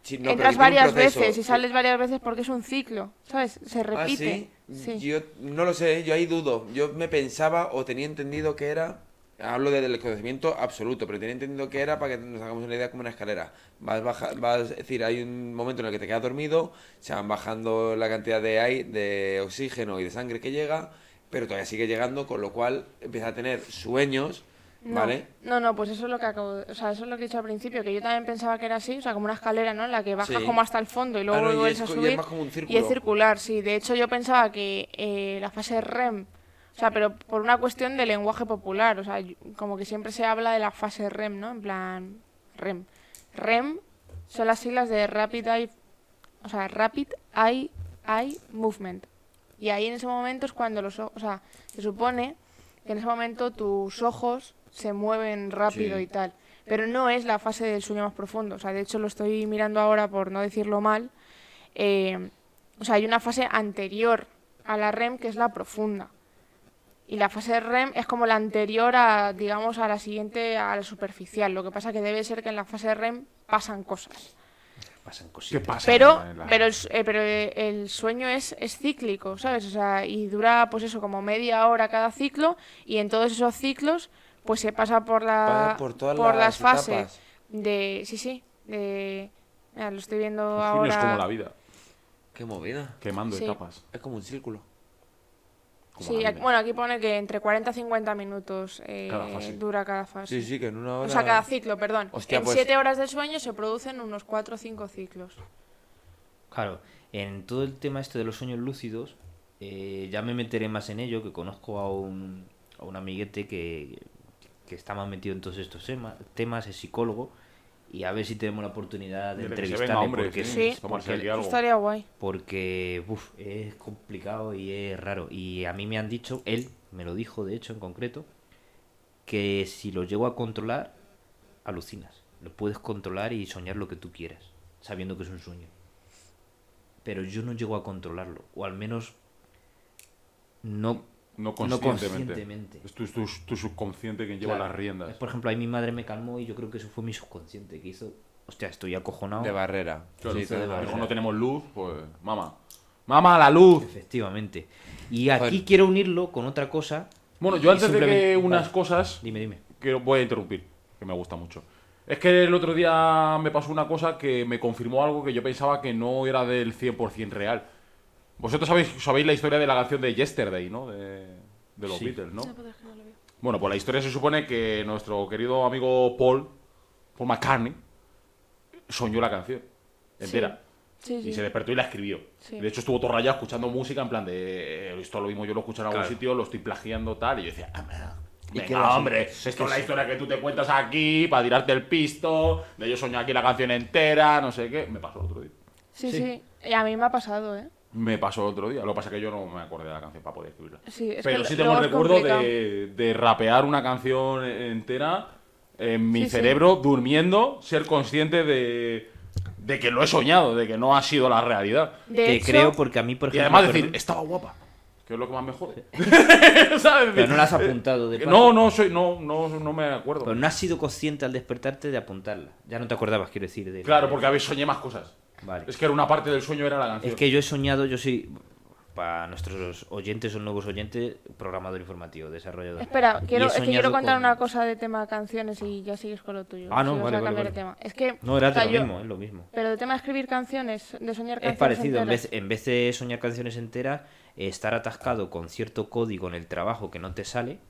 Speaker 3: Sí, no, pero
Speaker 5: entras varias veces y sales varias veces porque es un ciclo, ¿sabes? Se
Speaker 3: ¿Ah,
Speaker 5: repite.
Speaker 3: sí?
Speaker 5: Sí.
Speaker 3: Yo no lo sé, yo ahí dudo. Yo me pensaba o tenía entendido que era. Hablo de- del conocimiento absoluto, pero tenía entendido que era para que nos hagamos una idea como una escalera. Vas baja, vas, es decir, hay un momento en el que te quedas dormido, se van bajando la cantidad de aire, de oxígeno y de sangre que llega, pero todavía sigue llegando, con lo cual empieza a tener sueños,
Speaker 5: No,
Speaker 3: ¿vale?
Speaker 5: no, no, pues eso es lo que acabo de- o sea, eso es lo que he dicho al principio, que yo también pensaba que era así, o sea, como una escalera, ¿no? En la que bajas
Speaker 3: Sí.
Speaker 5: como hasta el fondo y luego
Speaker 3: Ah, no, y
Speaker 5: vuelves
Speaker 3: es
Speaker 5: a
Speaker 3: co- y es
Speaker 5: subir.
Speaker 3: más como un
Speaker 5: Y es circular, sí. De hecho, yo pensaba que eh, la fase REM, o sea, pero por una cuestión de lenguaje popular, o sea, como que siempre se habla de la fase REM, ¿no? En plan, REM. REM son las siglas de Rapid Eye, o sea, Rapid Eye, Eye Movement. Y ahí en ese momento es cuando los ojos, o sea, se supone que en ese momento tus ojos se mueven rápido
Speaker 3: Sí.
Speaker 5: y tal. Pero no es la fase del sueño más profundo. O sea, de hecho lo estoy mirando ahora por no decirlo mal. Eh, o sea, hay una fase anterior a la REM que es la profunda. Y la fase REM es como la anterior a, digamos, a la siguiente, a la superficial. Lo que pasa que debe ser que en la fase REM pasan cosas.
Speaker 4: Pasan
Speaker 2: ¿Qué
Speaker 4: cositas.
Speaker 2: pasa?
Speaker 5: Pero,
Speaker 2: la-
Speaker 5: pero, el, eh, pero eh, el sueño es, es cíclico, ¿sabes? O sea, y dura, pues eso, como media hora cada ciclo. Y en todos esos ciclos, pues se pasa por la
Speaker 3: Pasa por todas
Speaker 5: las
Speaker 3: las
Speaker 5: fases
Speaker 3: etapas.
Speaker 5: de... Sí, sí, de... mira, lo estoy viendo
Speaker 2: El sueño
Speaker 5: ahora...
Speaker 2: es como la vida,
Speaker 3: Qué movida.
Speaker 2: quemando
Speaker 5: Sí.
Speaker 2: etapas.
Speaker 3: Es como un círculo.
Speaker 2: como
Speaker 5: Sí, aquí- bueno, aquí pone que entre 40 y 50 minutos eh,
Speaker 2: Cada
Speaker 5: dura cada fase.
Speaker 3: Sí, sí, que en una hora.
Speaker 5: O sea, cada ciclo, perdón.
Speaker 3: Hostia,
Speaker 5: en
Speaker 3: pues-
Speaker 5: 7 horas de sueño se producen unos 4 o 5 ciclos.
Speaker 4: Claro, en todo el tema este de los sueños lúcidos, eh, ya me meteré más en ello, que conozco a un, a un amiguete que, que está más metido en todos estos tema- temas, es psicólogo, y a ver si tenemos la oportunidad de
Speaker 2: se
Speaker 4: entrevistarle, porque,
Speaker 5: sí.
Speaker 2: Tomarse
Speaker 4: porque-.
Speaker 5: Estaría guay.
Speaker 4: porque uf, es complicado y es raro. Y a mí me han dicho, él me lo dijo de hecho en concreto, que si lo llego a controlar, alucinas. Lo puedes controlar y soñar lo que tú quieras, sabiendo que es un sueño. Pero yo no llego a controlarlo, o al menos no,
Speaker 2: No
Speaker 4: no
Speaker 2: conscientemente.
Speaker 4: conscientemente.
Speaker 2: Es tu, tu- tu subconsciente quien lleva
Speaker 4: Claro.
Speaker 2: las riendas.
Speaker 4: Por ejemplo, ahí mi madre me calmó y yo creo que eso fue mi subconsciente, que hizo, hostia, estoy acojonado.
Speaker 3: De barrera.
Speaker 2: Claro,
Speaker 3: Sí, de barrera.
Speaker 2: no tenemos luz, pues. Mamá. ¡Mamá, la luz!
Speaker 4: Efectivamente. Y aquí
Speaker 3: Joder.
Speaker 4: quiero unirlo con otra cosa.
Speaker 2: Bueno, yo antes de
Speaker 4: simplemente-
Speaker 2: que unas
Speaker 4: Vale,
Speaker 2: cosas.
Speaker 4: Dime, dime.
Speaker 2: que voy a interrumpir, que me gusta mucho. Es que el otro día me pasó una cosa que me confirmó algo que yo pensaba que no era del 100% real. Vosotros sabéis, sabéis la historia de la canción de Yesterday, ¿no? De, de los
Speaker 4: Sí.
Speaker 2: Beatles, ¿no? Bueno, pues la historia se supone que nuestro querido amigo Paul, Paul McCartney, soñó la canción entera.
Speaker 5: Sí, sí.
Speaker 2: Y se despertó y la escribió.
Speaker 5: Sí.
Speaker 2: De hecho, estuvo todo rayado escuchando música en plan de. eh, Esto lo mismo yo lo escuché en algún
Speaker 4: Claro.
Speaker 2: sitio, lo estoy plagiando tal. Y yo decía, "Ah, mira,
Speaker 3: ¿Y qué
Speaker 2: Venga, hombre, esto es la historia que tú te cuentas aquí para tirarte el pisto, de yo soñé aquí la canción entera, no sé qué. Me pasó el otro día.
Speaker 5: Sí, sí. Y a mí me ha pasado, ¿eh?
Speaker 2: Me pasó el otro día. Lo que pasa es que yo no me acordé de la canción para poder escribirla.
Speaker 5: Sí, es
Speaker 2: Pero
Speaker 5: que
Speaker 2: sí tengo el recuerdo de, de rapear una canción entera en mi
Speaker 5: Sí, sí.
Speaker 2: cerebro, durmiendo, ser consciente de, de que lo he soñado, de que no ha sido la realidad.
Speaker 5: De
Speaker 4: Te
Speaker 5: hecho,
Speaker 4: creo porque a mí, por
Speaker 2: Y
Speaker 4: ejemplo.
Speaker 2: además decir, estaba guapa. Que es lo que más me jode. ¿Sabes?
Speaker 4: pero no la has apuntado de.
Speaker 2: No, no, soy, no, no, no me acuerdo.
Speaker 4: Pero no has sido consciente al despertarte de apuntarla. Ya no te acordabas, quiero decir. De...
Speaker 2: Claro, porque a veces soñé más cosas.
Speaker 4: Vale.
Speaker 2: Es que era una parte del sueño, era la canción.
Speaker 4: Es que yo he soñado, yo soy. Para nuestros oyentes o nuevos oyentes, programador informativo, desarrollador.
Speaker 5: Espera, quiero, es que quiero contar
Speaker 4: con-
Speaker 5: una cosa de tema canciones y ya sigues con lo tuyo.
Speaker 4: Ah, no,
Speaker 5: Si
Speaker 4: vale,
Speaker 5: de tema. Es que.
Speaker 4: No, era
Speaker 5: o sea,
Speaker 4: de lo
Speaker 5: yo-
Speaker 4: mismo, es lo mismo.
Speaker 5: Pero el tema de escribir canciones, de soñar
Speaker 4: Es
Speaker 5: canciones.
Speaker 4: parecido, en vez, en vez de soñar canciones enteras, estar atascado con cierto código en el trabajo que no te sale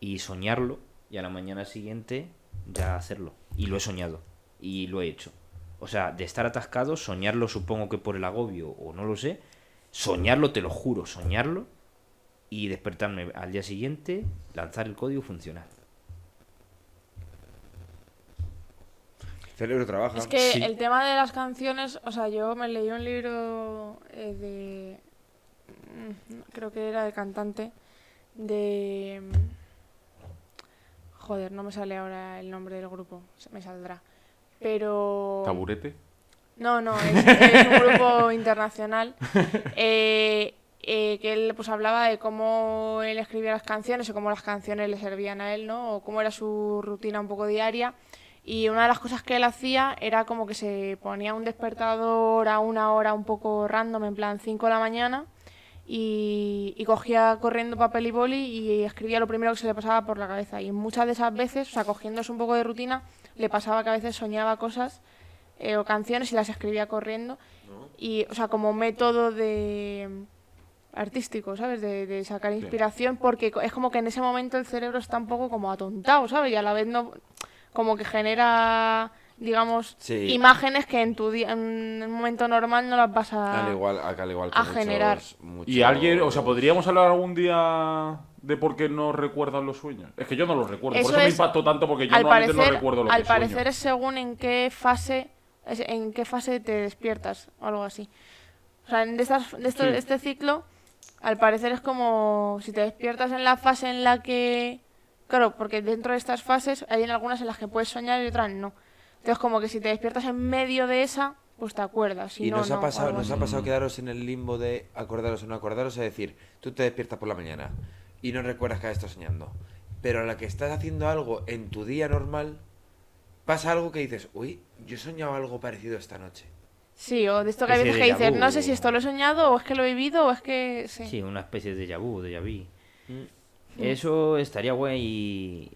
Speaker 4: y soñarlo y a la mañana siguiente ya hacerlo. Y lo he soñado y lo he hecho. O sea, de estar atascado, soñarlo supongo que por el agobio o no lo sé, soñarlo, te lo juro, soñarlo y despertarme al día siguiente, lanzar el código y funcionar.
Speaker 3: El cerebro trabaja.
Speaker 5: Es que
Speaker 4: Sí.
Speaker 5: el tema de las canciones, o sea, yo me leí un libro eh, de. mm, Creo que era de cantante. De. Joder, no me sale ahora el nombre del grupo. se- Me saldrá. Pero.
Speaker 2: Taburete.
Speaker 5: No, no, es, es un grupo internacional eh, eh, que él pues hablaba de cómo él escribía las canciones o cómo las canciones le servían a él, ¿no? O cómo era su rutina un poco diaria. Y una de las cosas que él hacía era como que se ponía un despertador a una hora un poco random, en plan 5 de la mañana, y, y cogía corriendo papel y boli y escribía lo primero que se le pasaba por la cabeza. Y muchas de esas veces, o sea, cogiéndose un poco de rutina, le pasaba que a veces soñaba cosas eh, o canciones y las escribía corriendo. Y, o sea, como método de artístico, ¿sabes? De, de sacar inspiración, porque es como que en ese momento el cerebro está un poco como atontado, ¿sabes? Y a la vez no, como que genera, digamos,
Speaker 3: Sí.
Speaker 5: imágenes que en tu día, en un momento normal no las vas a...
Speaker 3: Al igual, al igual que
Speaker 5: a
Speaker 3: muchos-
Speaker 5: generar.
Speaker 3: muchos-
Speaker 2: Y alguien, o sea, ¿podríamos hablar algún día de por qué no recuerdan los sueños? Es que yo no los recuerdo,
Speaker 5: Eso
Speaker 2: por eso me impactó tanto porque yo
Speaker 5: al
Speaker 2: normalmente
Speaker 5: parecer,
Speaker 2: no recuerdo lo
Speaker 5: al
Speaker 2: que
Speaker 5: parecer
Speaker 2: sueño.
Speaker 5: es según en qué fase en qué fase te despiertas o algo así. O sea, en de estas, de esto-
Speaker 2: Sí.
Speaker 5: este ciclo, al parecer es como si te despiertas en la fase en la que... Claro, porque dentro de estas fases hay en algunas en las que puedes soñar y otras no. Entonces como que si te despiertas en medio de esa, pues te acuerdas. Si
Speaker 3: ¿Y
Speaker 5: no,
Speaker 3: nos,
Speaker 5: no,
Speaker 3: ha pasado, nos ha pasado quedaros en el limbo de acordaros o no acordaros? Es decir, tú te despiertas por la mañana y no recuerdas que has estado soñando. Pero a la que estás haciendo algo en tu día normal, pasa algo que dices, uy, yo he soñado algo parecido esta noche.
Speaker 5: Sí, o de esto que hay veces que dices, no sé si esto lo he soñado o es que lo he vivido o es que... Sí.
Speaker 4: Sí, una especie de déjà vu, déjà vu.
Speaker 3: Mm.
Speaker 4: Eso estaría guay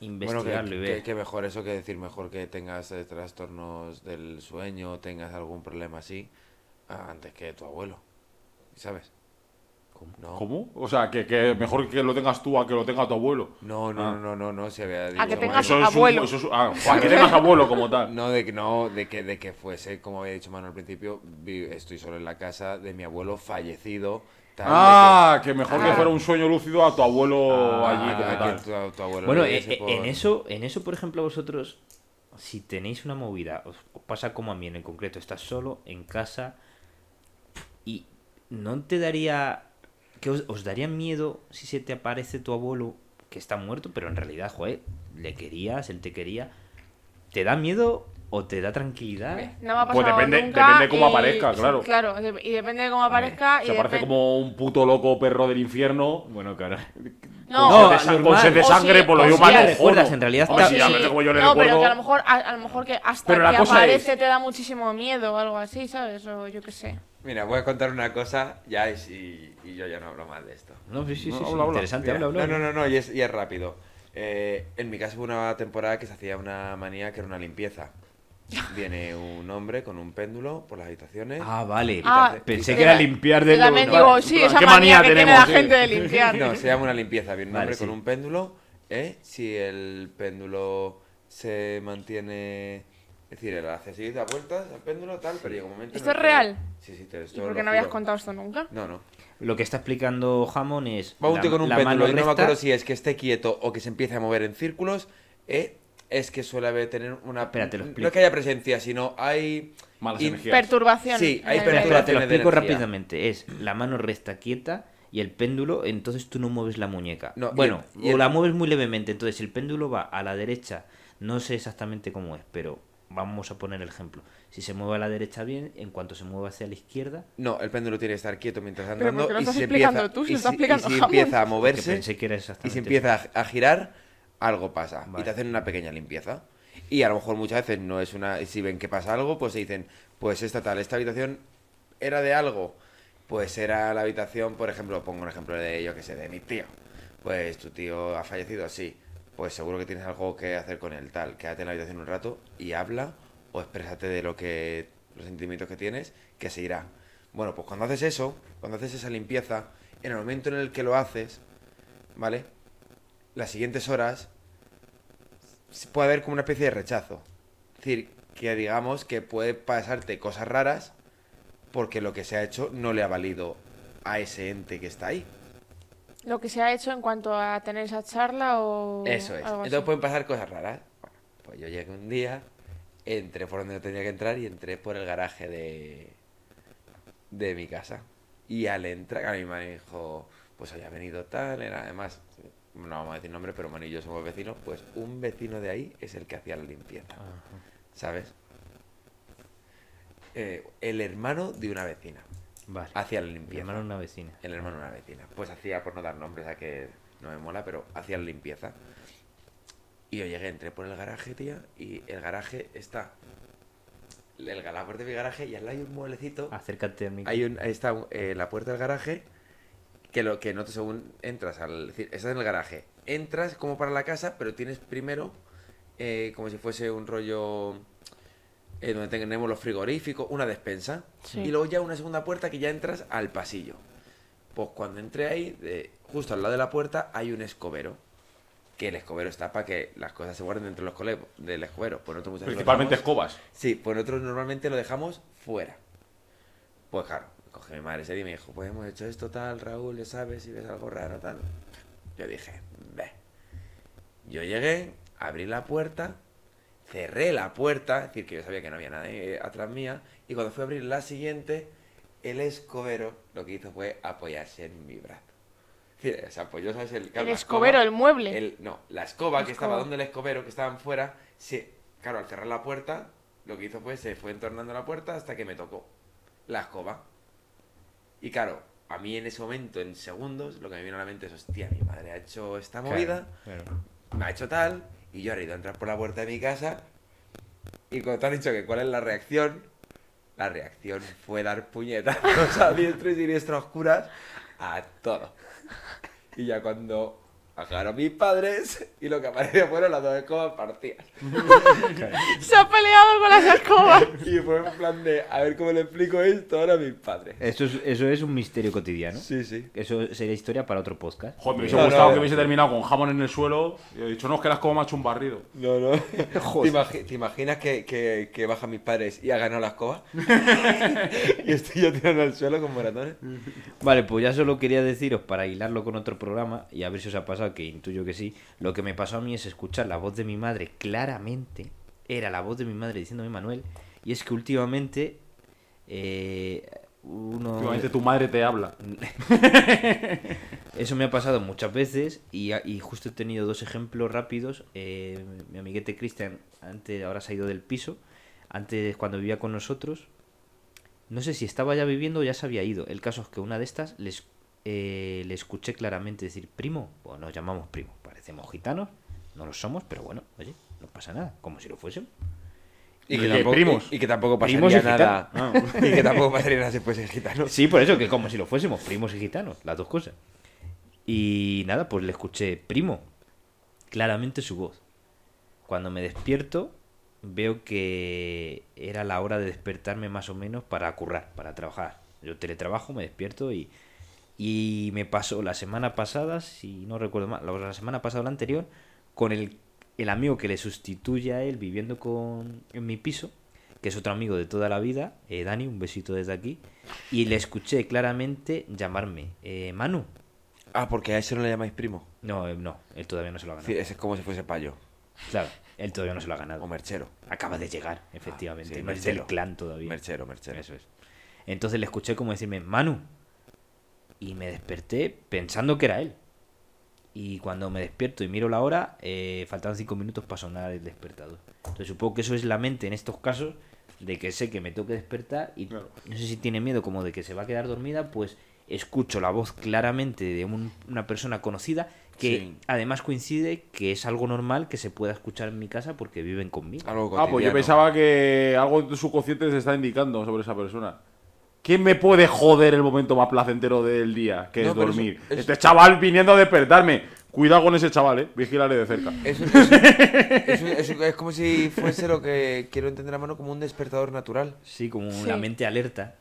Speaker 3: Bueno,
Speaker 4: investigarlo
Speaker 3: que,
Speaker 4: y ver.
Speaker 3: que mejor eso que decir mejor que tengas eh, trastornos del sueño, tengas algún problema así, antes que tu abuelo. ¿Sabes?
Speaker 4: ¿Cómo?
Speaker 3: No.
Speaker 2: ¿Cómo? O sea, que, que mejor que lo tengas tú a que lo tenga tu abuelo.
Speaker 3: No, no,
Speaker 2: Ah.
Speaker 3: no, no, no, no, se había
Speaker 5: A que tengas
Speaker 2: Eso es un-
Speaker 5: abuelo.
Speaker 2: eso es- ah, a que tengas abuelo como tal.
Speaker 3: No, de que no, de que, de que fuese, como había dicho Manu al principio, estoy solo en la casa de mi abuelo fallecido. tal,
Speaker 2: Ah, que mejor que
Speaker 5: Ah.
Speaker 2: fuera un sueño lúcido a tu abuelo
Speaker 3: que-
Speaker 2: allí
Speaker 3: ah,
Speaker 2: como
Speaker 3: que
Speaker 2: tal.
Speaker 3: tu, tu abuelo
Speaker 4: Bueno, eh, eh,
Speaker 3: por-
Speaker 4: en eso, en eso, por ejemplo, vosotros, si tenéis una movida, os, os pasa como a mí en concreto, estás solo en casa y no te daría, que os, os daría miedo si se te aparece tu abuelo que está muerto, pero en realidad, joder, le querías, él te quería. ¿Te da miedo o te da tranquilidad?
Speaker 5: No me ha
Speaker 2: Pues
Speaker 5: pasado
Speaker 2: depende-
Speaker 5: nunca
Speaker 2: depende cómo
Speaker 5: y-
Speaker 2: aparezca, claro.
Speaker 5: claro, de- y depende de cómo aparezca. y
Speaker 2: Se parece
Speaker 5: depen-
Speaker 2: como un puto loco perro del infierno.
Speaker 4: Bueno, claro.
Speaker 5: No,
Speaker 2: con,
Speaker 4: No,
Speaker 2: sed de, sa- con sed de sangre,
Speaker 5: si-
Speaker 2: por lo yo
Speaker 5: si
Speaker 4: recuerdas, en realidad
Speaker 2: Hombre,
Speaker 4: está-
Speaker 2: si como yo le
Speaker 5: no,
Speaker 2: recuerdo.
Speaker 5: pero que a lo mejor, a, a lo mejor que hasta
Speaker 2: Pero la
Speaker 5: que
Speaker 2: cosa
Speaker 5: aparece
Speaker 2: es-
Speaker 5: te da muchísimo miedo o algo así, ¿sabes? O yo qué sé.
Speaker 3: Mira, voy a contar una cosa ya y, y- y yo ya no hablo más de esto.
Speaker 4: No, sí, sí,
Speaker 2: No,
Speaker 4: sí, sí,
Speaker 2: habla,
Speaker 4: interesante,
Speaker 3: Mira,
Speaker 4: habla, habla.
Speaker 3: No, no, no, no, y es, y es rápido. Eh, en mi casa hubo una temporada que se hacía una manía que era una limpieza. Viene un hombre con un péndulo por las habitaciones.
Speaker 4: Ah, vale.
Speaker 5: Ah,
Speaker 4: Pensé que era limpiar de
Speaker 5: también
Speaker 4: lo-
Speaker 5: digo, sí, esa
Speaker 2: ¿Qué
Speaker 5: manía,
Speaker 2: manía
Speaker 5: que tiene
Speaker 2: tenemos,
Speaker 5: la gente de limpiar.
Speaker 3: No, se llama una limpieza. Viene un
Speaker 4: Vale,
Speaker 3: hombre
Speaker 4: sí.
Speaker 3: con un péndulo. ¿eh? Si el péndulo se mantiene Es decir, él hace así, da vueltas al péndulo, tal, pero llega un momento. en
Speaker 5: ¿Esto es
Speaker 3: que-
Speaker 5: real?
Speaker 3: Sí, sí, te
Speaker 5: ¿Y
Speaker 3: esto
Speaker 5: por
Speaker 3: lo
Speaker 5: qué no habías contado esto nunca?
Speaker 3: No, no.
Speaker 4: Lo que está explicando Hammond es.
Speaker 3: Va un
Speaker 4: la-
Speaker 3: tío con un péndulo
Speaker 4: mano
Speaker 3: y no me acuerdo si es que esté quieto o que se empiece a mover en círculos. eh, es que suele haber tener una.
Speaker 4: Espera, te lo
Speaker 3: no es que haya presencia, sino hay.
Speaker 2: Malas
Speaker 3: in-
Speaker 2: energías.
Speaker 5: Perturbación.
Speaker 3: Sí, hay
Speaker 5: el-
Speaker 4: Espera, te lo
Speaker 3: Perturbaciones
Speaker 4: explico rápidamente. Es la mano recta quieta y el péndulo, entonces tú no mueves la muñeca.
Speaker 3: No, y
Speaker 4: bueno,
Speaker 3: el- y
Speaker 4: o
Speaker 3: el-
Speaker 4: la mueves muy levemente. Entonces el péndulo va a la derecha. No sé exactamente cómo es, pero vamos a poner el ejemplo. Si se mueve a la derecha bien, en cuanto se mueve hacia la izquierda.
Speaker 3: No, el péndulo tiene que estar quieto mientras andando.
Speaker 5: ¿por qué lo
Speaker 3: y
Speaker 5: estás explicando
Speaker 3: empieza,
Speaker 5: tú? Si
Speaker 3: y si- y empieza a moverse.
Speaker 4: pensé que era
Speaker 3: Y si empieza a, a girar, algo pasa. Y te hacen una pequeña limpieza. Y a lo mejor muchas veces no es una. Si ven que pasa algo, pues se dicen, pues esta tal, esta habitación era de algo. Pues era la habitación, por ejemplo, pongo un ejemplo de yo que sé, de mi tío. Pues tu tío ha fallecido, sí. Pues seguro que tienes algo que hacer con él, tal. Quédate en la habitación un rato y habla o exprésate de lo que. los sentimientos que tienes, que se irá. Bueno, pues cuando haces eso, cuando haces esa limpieza, en el momento en el que lo haces, ¿vale? Las siguientes horas puede haber como una especie de rechazo. Es decir, que digamos que puede pasarte cosas raras porque lo que se ha hecho no le ha valido a ese ente que está ahí.
Speaker 5: Lo que se ha hecho en cuanto a tener esa charla o.
Speaker 3: Eso es.
Speaker 5: algo así.
Speaker 3: Entonces pueden pasar cosas raras. Bueno, pues yo llegué un día, entré por donde no tenía que entrar y entré por el garaje de, de mi casa. Y al entrar, a mi madre dijo, pues había venido tal, era además, no vamos a decir nombre, pero Manu y yo somos vecinos, pues un vecino de ahí es el que hacía la limpieza. ¿Sabes? Eh, el hermano de una vecina
Speaker 4: Vale.
Speaker 3: hacía la limpieza.
Speaker 4: hermano es una vecina.
Speaker 3: El hermano de una vecina. Pues hacía, por no dar nombres, a que no me mola, pero hacía la limpieza. Y yo llegué, entré por el garaje, tía, y el garaje está. El, la puerta de mi garaje y al lado hay un mueblecito.
Speaker 4: Acércate al micro.
Speaker 3: Hay un, ahí está eh, la puerta del garaje. Que lo que notas según entras al. Es decir, estás en el garaje. Entras como para la casa, pero tienes primero. eh, como si fuese un rollo. Eh, donde tenemos los frigoríficos, una despensa.
Speaker 5: Sí.
Speaker 3: Y luego ya una segunda puerta que ya entras al pasillo. Pues cuando entré ahí, de- justo al lado de la puerta, hay un escobero. Que el escobero está para que las cosas se guarden dentro de los cole- del escobero. Pues nosotros muchas veces
Speaker 2: Principalmente
Speaker 3: dejamos-
Speaker 2: escobas.
Speaker 3: Sí, pues nosotros normalmente lo dejamos fuera. Pues claro, coge mi madre ese día y me dijo, pues hemos hecho esto tal, Raúl, ya sabes, si ves algo raro tal. Yo dije, ve. Yo llegué, abrí la puerta, cerré la puerta, es decir, que yo sabía que no había nadie atrás mía, y cuando fui a abrir la siguiente, el escobero lo que hizo fue apoyarse en mi brazo. Es decir, se apoyó, ¿sabes? El, claro,
Speaker 5: El escobero,
Speaker 3: escoba-
Speaker 5: el mueble.
Speaker 3: el- no, la escoba
Speaker 5: La
Speaker 3: que estaba donde el escobero, que estaban fuera, se, claro, al cerrar la puerta, lo que hizo fue se fue entornando la puerta hasta que me tocó la escoba. Y claro, a mí en ese momento, en segundos, lo que me vino a la mente es, hostia, mi madre ha hecho esta movida,
Speaker 4: Claro,
Speaker 3: me ha hecho tal, y yo he ido a entrar por la puerta de mi casa, y cuando te han dicho que cuál es la reacción, la reacción fue dar puñetazos a diestro y siniestro oscuras a todo. Y ya cuando aclaró mis padres, y lo que apareció fueron las dos escobas partidas.
Speaker 5: Se ha peleado con las escobas.
Speaker 3: Y fue en plan de, a ver cómo le explico esto ahora a mis padres.
Speaker 4: Eso es, eso es un misterio cotidiano.
Speaker 3: Sí, sí.
Speaker 4: Eso sería historia para otro podcast.
Speaker 2: Joder, me hubiese
Speaker 3: No,
Speaker 2: gustado
Speaker 3: no,
Speaker 2: que hubiese terminado con jamón en el suelo. Y he dicho, no, es que la escoba me ha hecho un barrido.
Speaker 3: No, no. ¿Te, imagi- te imaginas que, que, que bajan mis padres y ha ganado la escoba? y estoy yo tirando al suelo con moratones.
Speaker 4: Vale, pues ya solo quería deciros para hilarlo con otro programa y a ver si os ha pasado, que intuyo que sí. Lo que me pasó a mí es escuchar la voz de mi madre claramente. Era la voz de mi madre diciéndome Manuel. Y es que últimamente. eh, uno.
Speaker 2: Últimamente tu madre te habla.
Speaker 4: Eso me ha pasado muchas veces y, y justo he tenido dos ejemplos rápidos. Eh, mi amiguete Cristian, antes ahora se ha ido del piso. Antes, cuando vivía con nosotros, no sé si estaba ya viviendo o ya se había ido. El caso es que una de estas les, eh, le escuché claramente decir, primo, pues nos llamamos primo. Parecemos gitanos, no lo somos, pero bueno, oye, no pasa nada, como si lo fuésemos.
Speaker 3: Y
Speaker 2: ¿Y
Speaker 3: que, tampoco,
Speaker 2: primos?
Speaker 3: y, que tampoco pasaría
Speaker 4: y
Speaker 3: nada. y que tampoco pasaría nada si fuesen gitanos.
Speaker 4: Sí, por eso, que como si lo fuésemos, primos y gitanos, las dos cosas. Y nada, pues le escuché primo, claramente su voz. Cuando me despierto, veo que era la hora de despertarme más o menos para currar, para trabajar. Yo teletrabajo, me despierto y, y me pasó la semana pasada, si no recuerdo mal, la- semana pasada o la anterior, con el el amigo que le sustituye a él viviendo con, en mi piso, que es otro amigo de toda la vida, eh, Dani, un besito desde aquí, y le escuché claramente llamarme, eh, Manu.
Speaker 3: Ah, porque a ese no le llamáis primo.
Speaker 4: No, eh, no, él todavía no se lo ha
Speaker 3: Sí,
Speaker 4: ganado.
Speaker 3: ese es como si fuese payo.
Speaker 4: Claro, él todavía no se lo ha ganado.
Speaker 3: O merchero.
Speaker 4: Acaba de llegar, efectivamente.
Speaker 3: Ah, sí,
Speaker 4: no es del
Speaker 3: merchero.
Speaker 4: clan todavía.
Speaker 3: Merchero, merchero.
Speaker 4: Eso es. Entonces le escuché como decirme, Manu. Y me desperté pensando que era él. Y cuando me despierto y miro la hora, eh, faltaban cinco minutos para sonar el despertador. Entonces supongo que eso es la mente en estos casos de que sé que me tengo que despertar y
Speaker 2: Claro.
Speaker 4: no sé si tiene miedo como de que se va a quedar dormida, pues escucho la voz claramente de un- una persona conocida que
Speaker 3: Sí.
Speaker 4: además coincide que es algo normal que se pueda escuchar en mi casa porque viven conmigo.
Speaker 3: Algo
Speaker 2: Ah, pues yo pensaba que algo de su consciente se está indicando sobre esa persona. ¿Quién me puede joder el momento más placentero del día? Que
Speaker 3: No,
Speaker 2: es dormir.
Speaker 3: eso-
Speaker 2: Este chaval viniendo a despertarme. Cuidado con ese chaval, eh. Vigílale de cerca.
Speaker 3: Es, como si fuese lo que quiero entender a mano como un despertador natural.
Speaker 4: Sí, como
Speaker 5: Sí.
Speaker 4: la mente alerta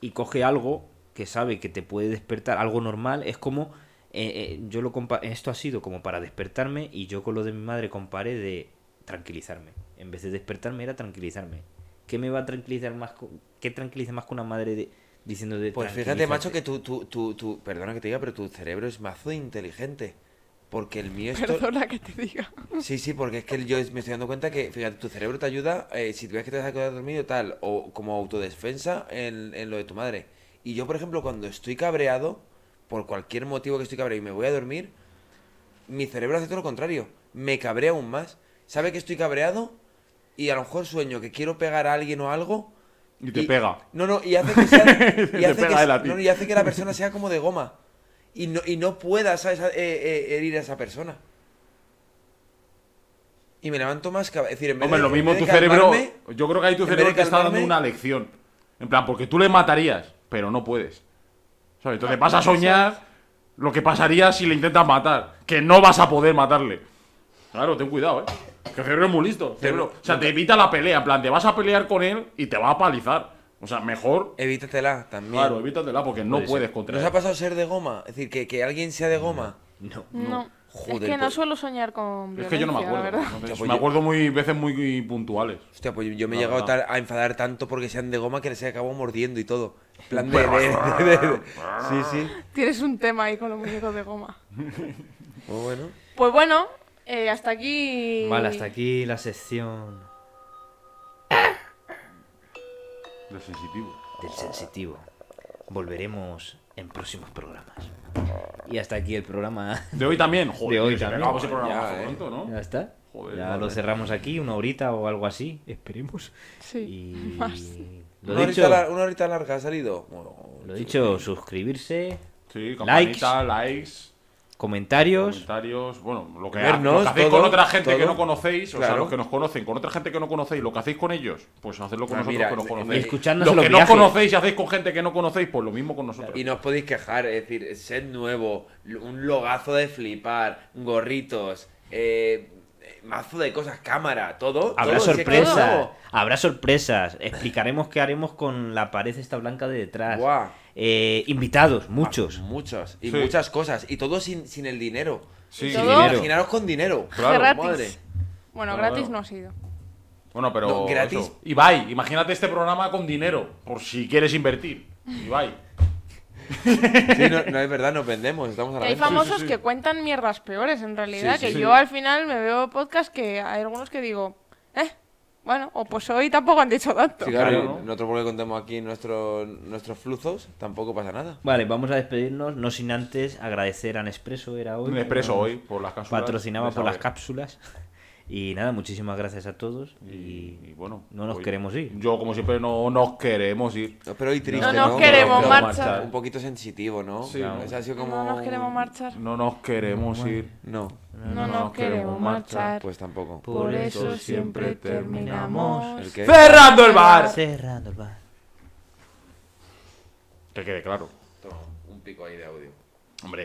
Speaker 4: y coge algo que sabe que te puede despertar, algo normal. Es como, eh, eh, yo lo compa- esto ha sido como para despertarme y yo con lo de mi madre comparé de tranquilizarme. En vez de despertarme era tranquilizarme. ¿Qué me va a tranquilizar más? co- ¿Qué tranquiliza más que una madre de, diciendo de
Speaker 3: Pues fíjate, macho, que tu, tu, tu, tu- perdona que te diga, pero tu cerebro es mazo inteligente. Porque el mío esto...
Speaker 5: Perdona que te diga.
Speaker 3: Sí, sí, porque es que yo me estoy dando cuenta que, fíjate, tu cerebro te ayuda eh, si tú ves que te vas a quedar dormido tal, o como autodefensa en, en lo de tu madre. Y yo, por ejemplo, cuando estoy cabreado, por cualquier motivo que estoy cabreado y me voy a dormir, mi cerebro hace todo lo contrario. Me cabrea aún más. Sabe que estoy cabreado y a lo mejor sueño que quiero pegar a alguien o algo.
Speaker 2: Y te pega.
Speaker 3: No, no, y hace que sea. y, hace que, no, y hace que la persona sea como de goma. Y no, y no pueda, ¿sabes? Eh, eh, herir a esa persona. Y me levanto más cab- Es decir, en vez
Speaker 2: Hombre,
Speaker 3: de,
Speaker 2: lo
Speaker 3: en
Speaker 2: mismo
Speaker 3: vez
Speaker 2: tu
Speaker 3: de
Speaker 2: cerebro. Yo creo que ahí tu cerebro te está dando una lección. En plan, porque tú le matarías, pero no puedes. ¿Sabes? Entonces vas a soñar lo que pasaría si le intentas matar. Que no vas a poder matarle. Claro, ten cuidado, eh. Que el cerebro es muy listo. cerebro- o sea, te evita la pelea. En plan, te vas a pelear con él y te va a palizar. O sea, mejor.
Speaker 3: Evítatela también.
Speaker 2: Claro, evítatela porque no
Speaker 4: Puede
Speaker 2: puedes
Speaker 4: ser.
Speaker 2: contra
Speaker 3: ¿No os
Speaker 2: él.
Speaker 3: ha pasado ser de goma? Es decir, que, que alguien sea de goma.
Speaker 4: No.
Speaker 5: No.
Speaker 3: Joder,
Speaker 5: es que no
Speaker 3: pues-
Speaker 5: suelo soñar con
Speaker 2: Es que yo no me
Speaker 5: la
Speaker 2: acuerdo.
Speaker 5: verdad.
Speaker 2: Entonces,
Speaker 3: pues
Speaker 2: me
Speaker 3: yo-
Speaker 2: acuerdo muy veces muy puntuales.
Speaker 3: Hostia, pues yo me he
Speaker 2: La
Speaker 3: llegado
Speaker 2: verdad.
Speaker 3: tal- a enfadar tanto porque sean de goma que se acabó mordiendo y todo. En plan de, de- de- de- Sí, sí.
Speaker 5: Tienes un tema ahí con los muñecos de goma.
Speaker 3: Muy bueno.
Speaker 5: Pues bueno, eh, hasta aquí.
Speaker 4: Vale, hasta aquí la sección
Speaker 2: De sensitivo.
Speaker 4: del sensitivo. Volveremos en próximos programas. Y hasta aquí el programa.
Speaker 2: De hoy también, joder.
Speaker 4: De hoy también.
Speaker 2: programa
Speaker 3: Ya,
Speaker 2: más
Speaker 3: eh.
Speaker 2: pronto, ¿no?
Speaker 4: Ya está.
Speaker 2: Joder,
Speaker 4: ya
Speaker 2: vale.
Speaker 4: lo cerramos aquí, una horita o algo así. Esperemos.
Speaker 5: Sí.
Speaker 4: Y
Speaker 5: Más.
Speaker 4: lo
Speaker 3: Una,
Speaker 4: dicho,
Speaker 3: horita, una horita larga ha salido. Bueno,
Speaker 4: lo dicho, suscribirse,
Speaker 2: Sí,
Speaker 4: Likes.
Speaker 2: campanita, likes,
Speaker 4: comentarios.
Speaker 2: comentarios, bueno, lo que,
Speaker 3: Vernos,
Speaker 2: lo que hacéis
Speaker 3: todo,
Speaker 2: con otra gente que no conocéis, o sea, los que nos conocen, con otra gente que no conocéis, lo que hacéis con ellos, pues hacedlo con
Speaker 3: Ah,
Speaker 2: nosotros
Speaker 3: mira,
Speaker 2: que nos conocéis. Los que no conocéis y hacéis con gente que no conocéis, pues lo mismo con nosotros.
Speaker 3: Y no os podéis quejar, es decir, sed nuevo, un logazo de flipar, gorritos, eh, mazo de cosas, cámara, todo.
Speaker 4: Habrá
Speaker 3: todo,
Speaker 4: sorpresas. Habrá sorpresas. Explicaremos qué haremos con la pared esta blanca de detrás.
Speaker 3: Buah.
Speaker 4: Eh, invitados, muchos.
Speaker 3: Ah, muchos. Y
Speaker 2: Sí.
Speaker 3: muchas cosas. Y todo sin, sin el dinero.
Speaker 2: Sí, sí.
Speaker 5: todo-
Speaker 3: Imaginaros con dinero.
Speaker 2: Claro,
Speaker 5: gratis.
Speaker 3: madre.
Speaker 5: Bueno,
Speaker 2: Claro,
Speaker 5: gratis
Speaker 2: claro.
Speaker 5: no ha sido.
Speaker 2: Bueno, pero.
Speaker 3: No, gratis.
Speaker 2: eso. Ibai, imagínate este programa con dinero, por si quieres invertir. Ibai.
Speaker 3: Sí, no, no es verdad, nos vendemos, estamos a la
Speaker 5: hay
Speaker 3: venta.
Speaker 5: famosos
Speaker 2: sí.
Speaker 5: que cuentan mierdas peores, en realidad.
Speaker 3: Sí, sí,
Speaker 5: que
Speaker 2: sí.
Speaker 5: yo al final me veo podcast que hay algunos que digo, bueno, o pues hoy tampoco han dicho tanto.
Speaker 3: Sí, claro,
Speaker 2: Claro,
Speaker 3: nosotros porque contemos aquí nuestros nuestros fluzos, tampoco pasa nada.
Speaker 4: Vale, vamos a despedirnos, no sin antes agradecer a Nespresso, era hoy.
Speaker 2: Un expreso hoy, por las cápsulas.
Speaker 4: Patrocinaba por las cápsulas. Y nada, muchísimas gracias a todos.
Speaker 2: Y, bueno.
Speaker 4: no nos
Speaker 2: hoy-
Speaker 4: queremos ir.
Speaker 2: Yo, como siempre, no nos queremos ir.
Speaker 3: No, pero hoy triste,
Speaker 5: No
Speaker 3: ¿no?
Speaker 5: nos queremos marchar.
Speaker 3: Un poquito sensitivo, ¿no?
Speaker 2: Sí,
Speaker 3: ha sido como...
Speaker 5: No nos queremos marchar.
Speaker 2: No nos queremos ir.
Speaker 3: No,
Speaker 5: No nos queremos marchar.
Speaker 3: pues tampoco.
Speaker 5: Por eso siempre terminamos.
Speaker 2: ¡Cerrando el bar!
Speaker 4: Cerrando el bar.
Speaker 2: Que quede claro.
Speaker 3: Toma, un pico ahí de audio.
Speaker 2: Hombre.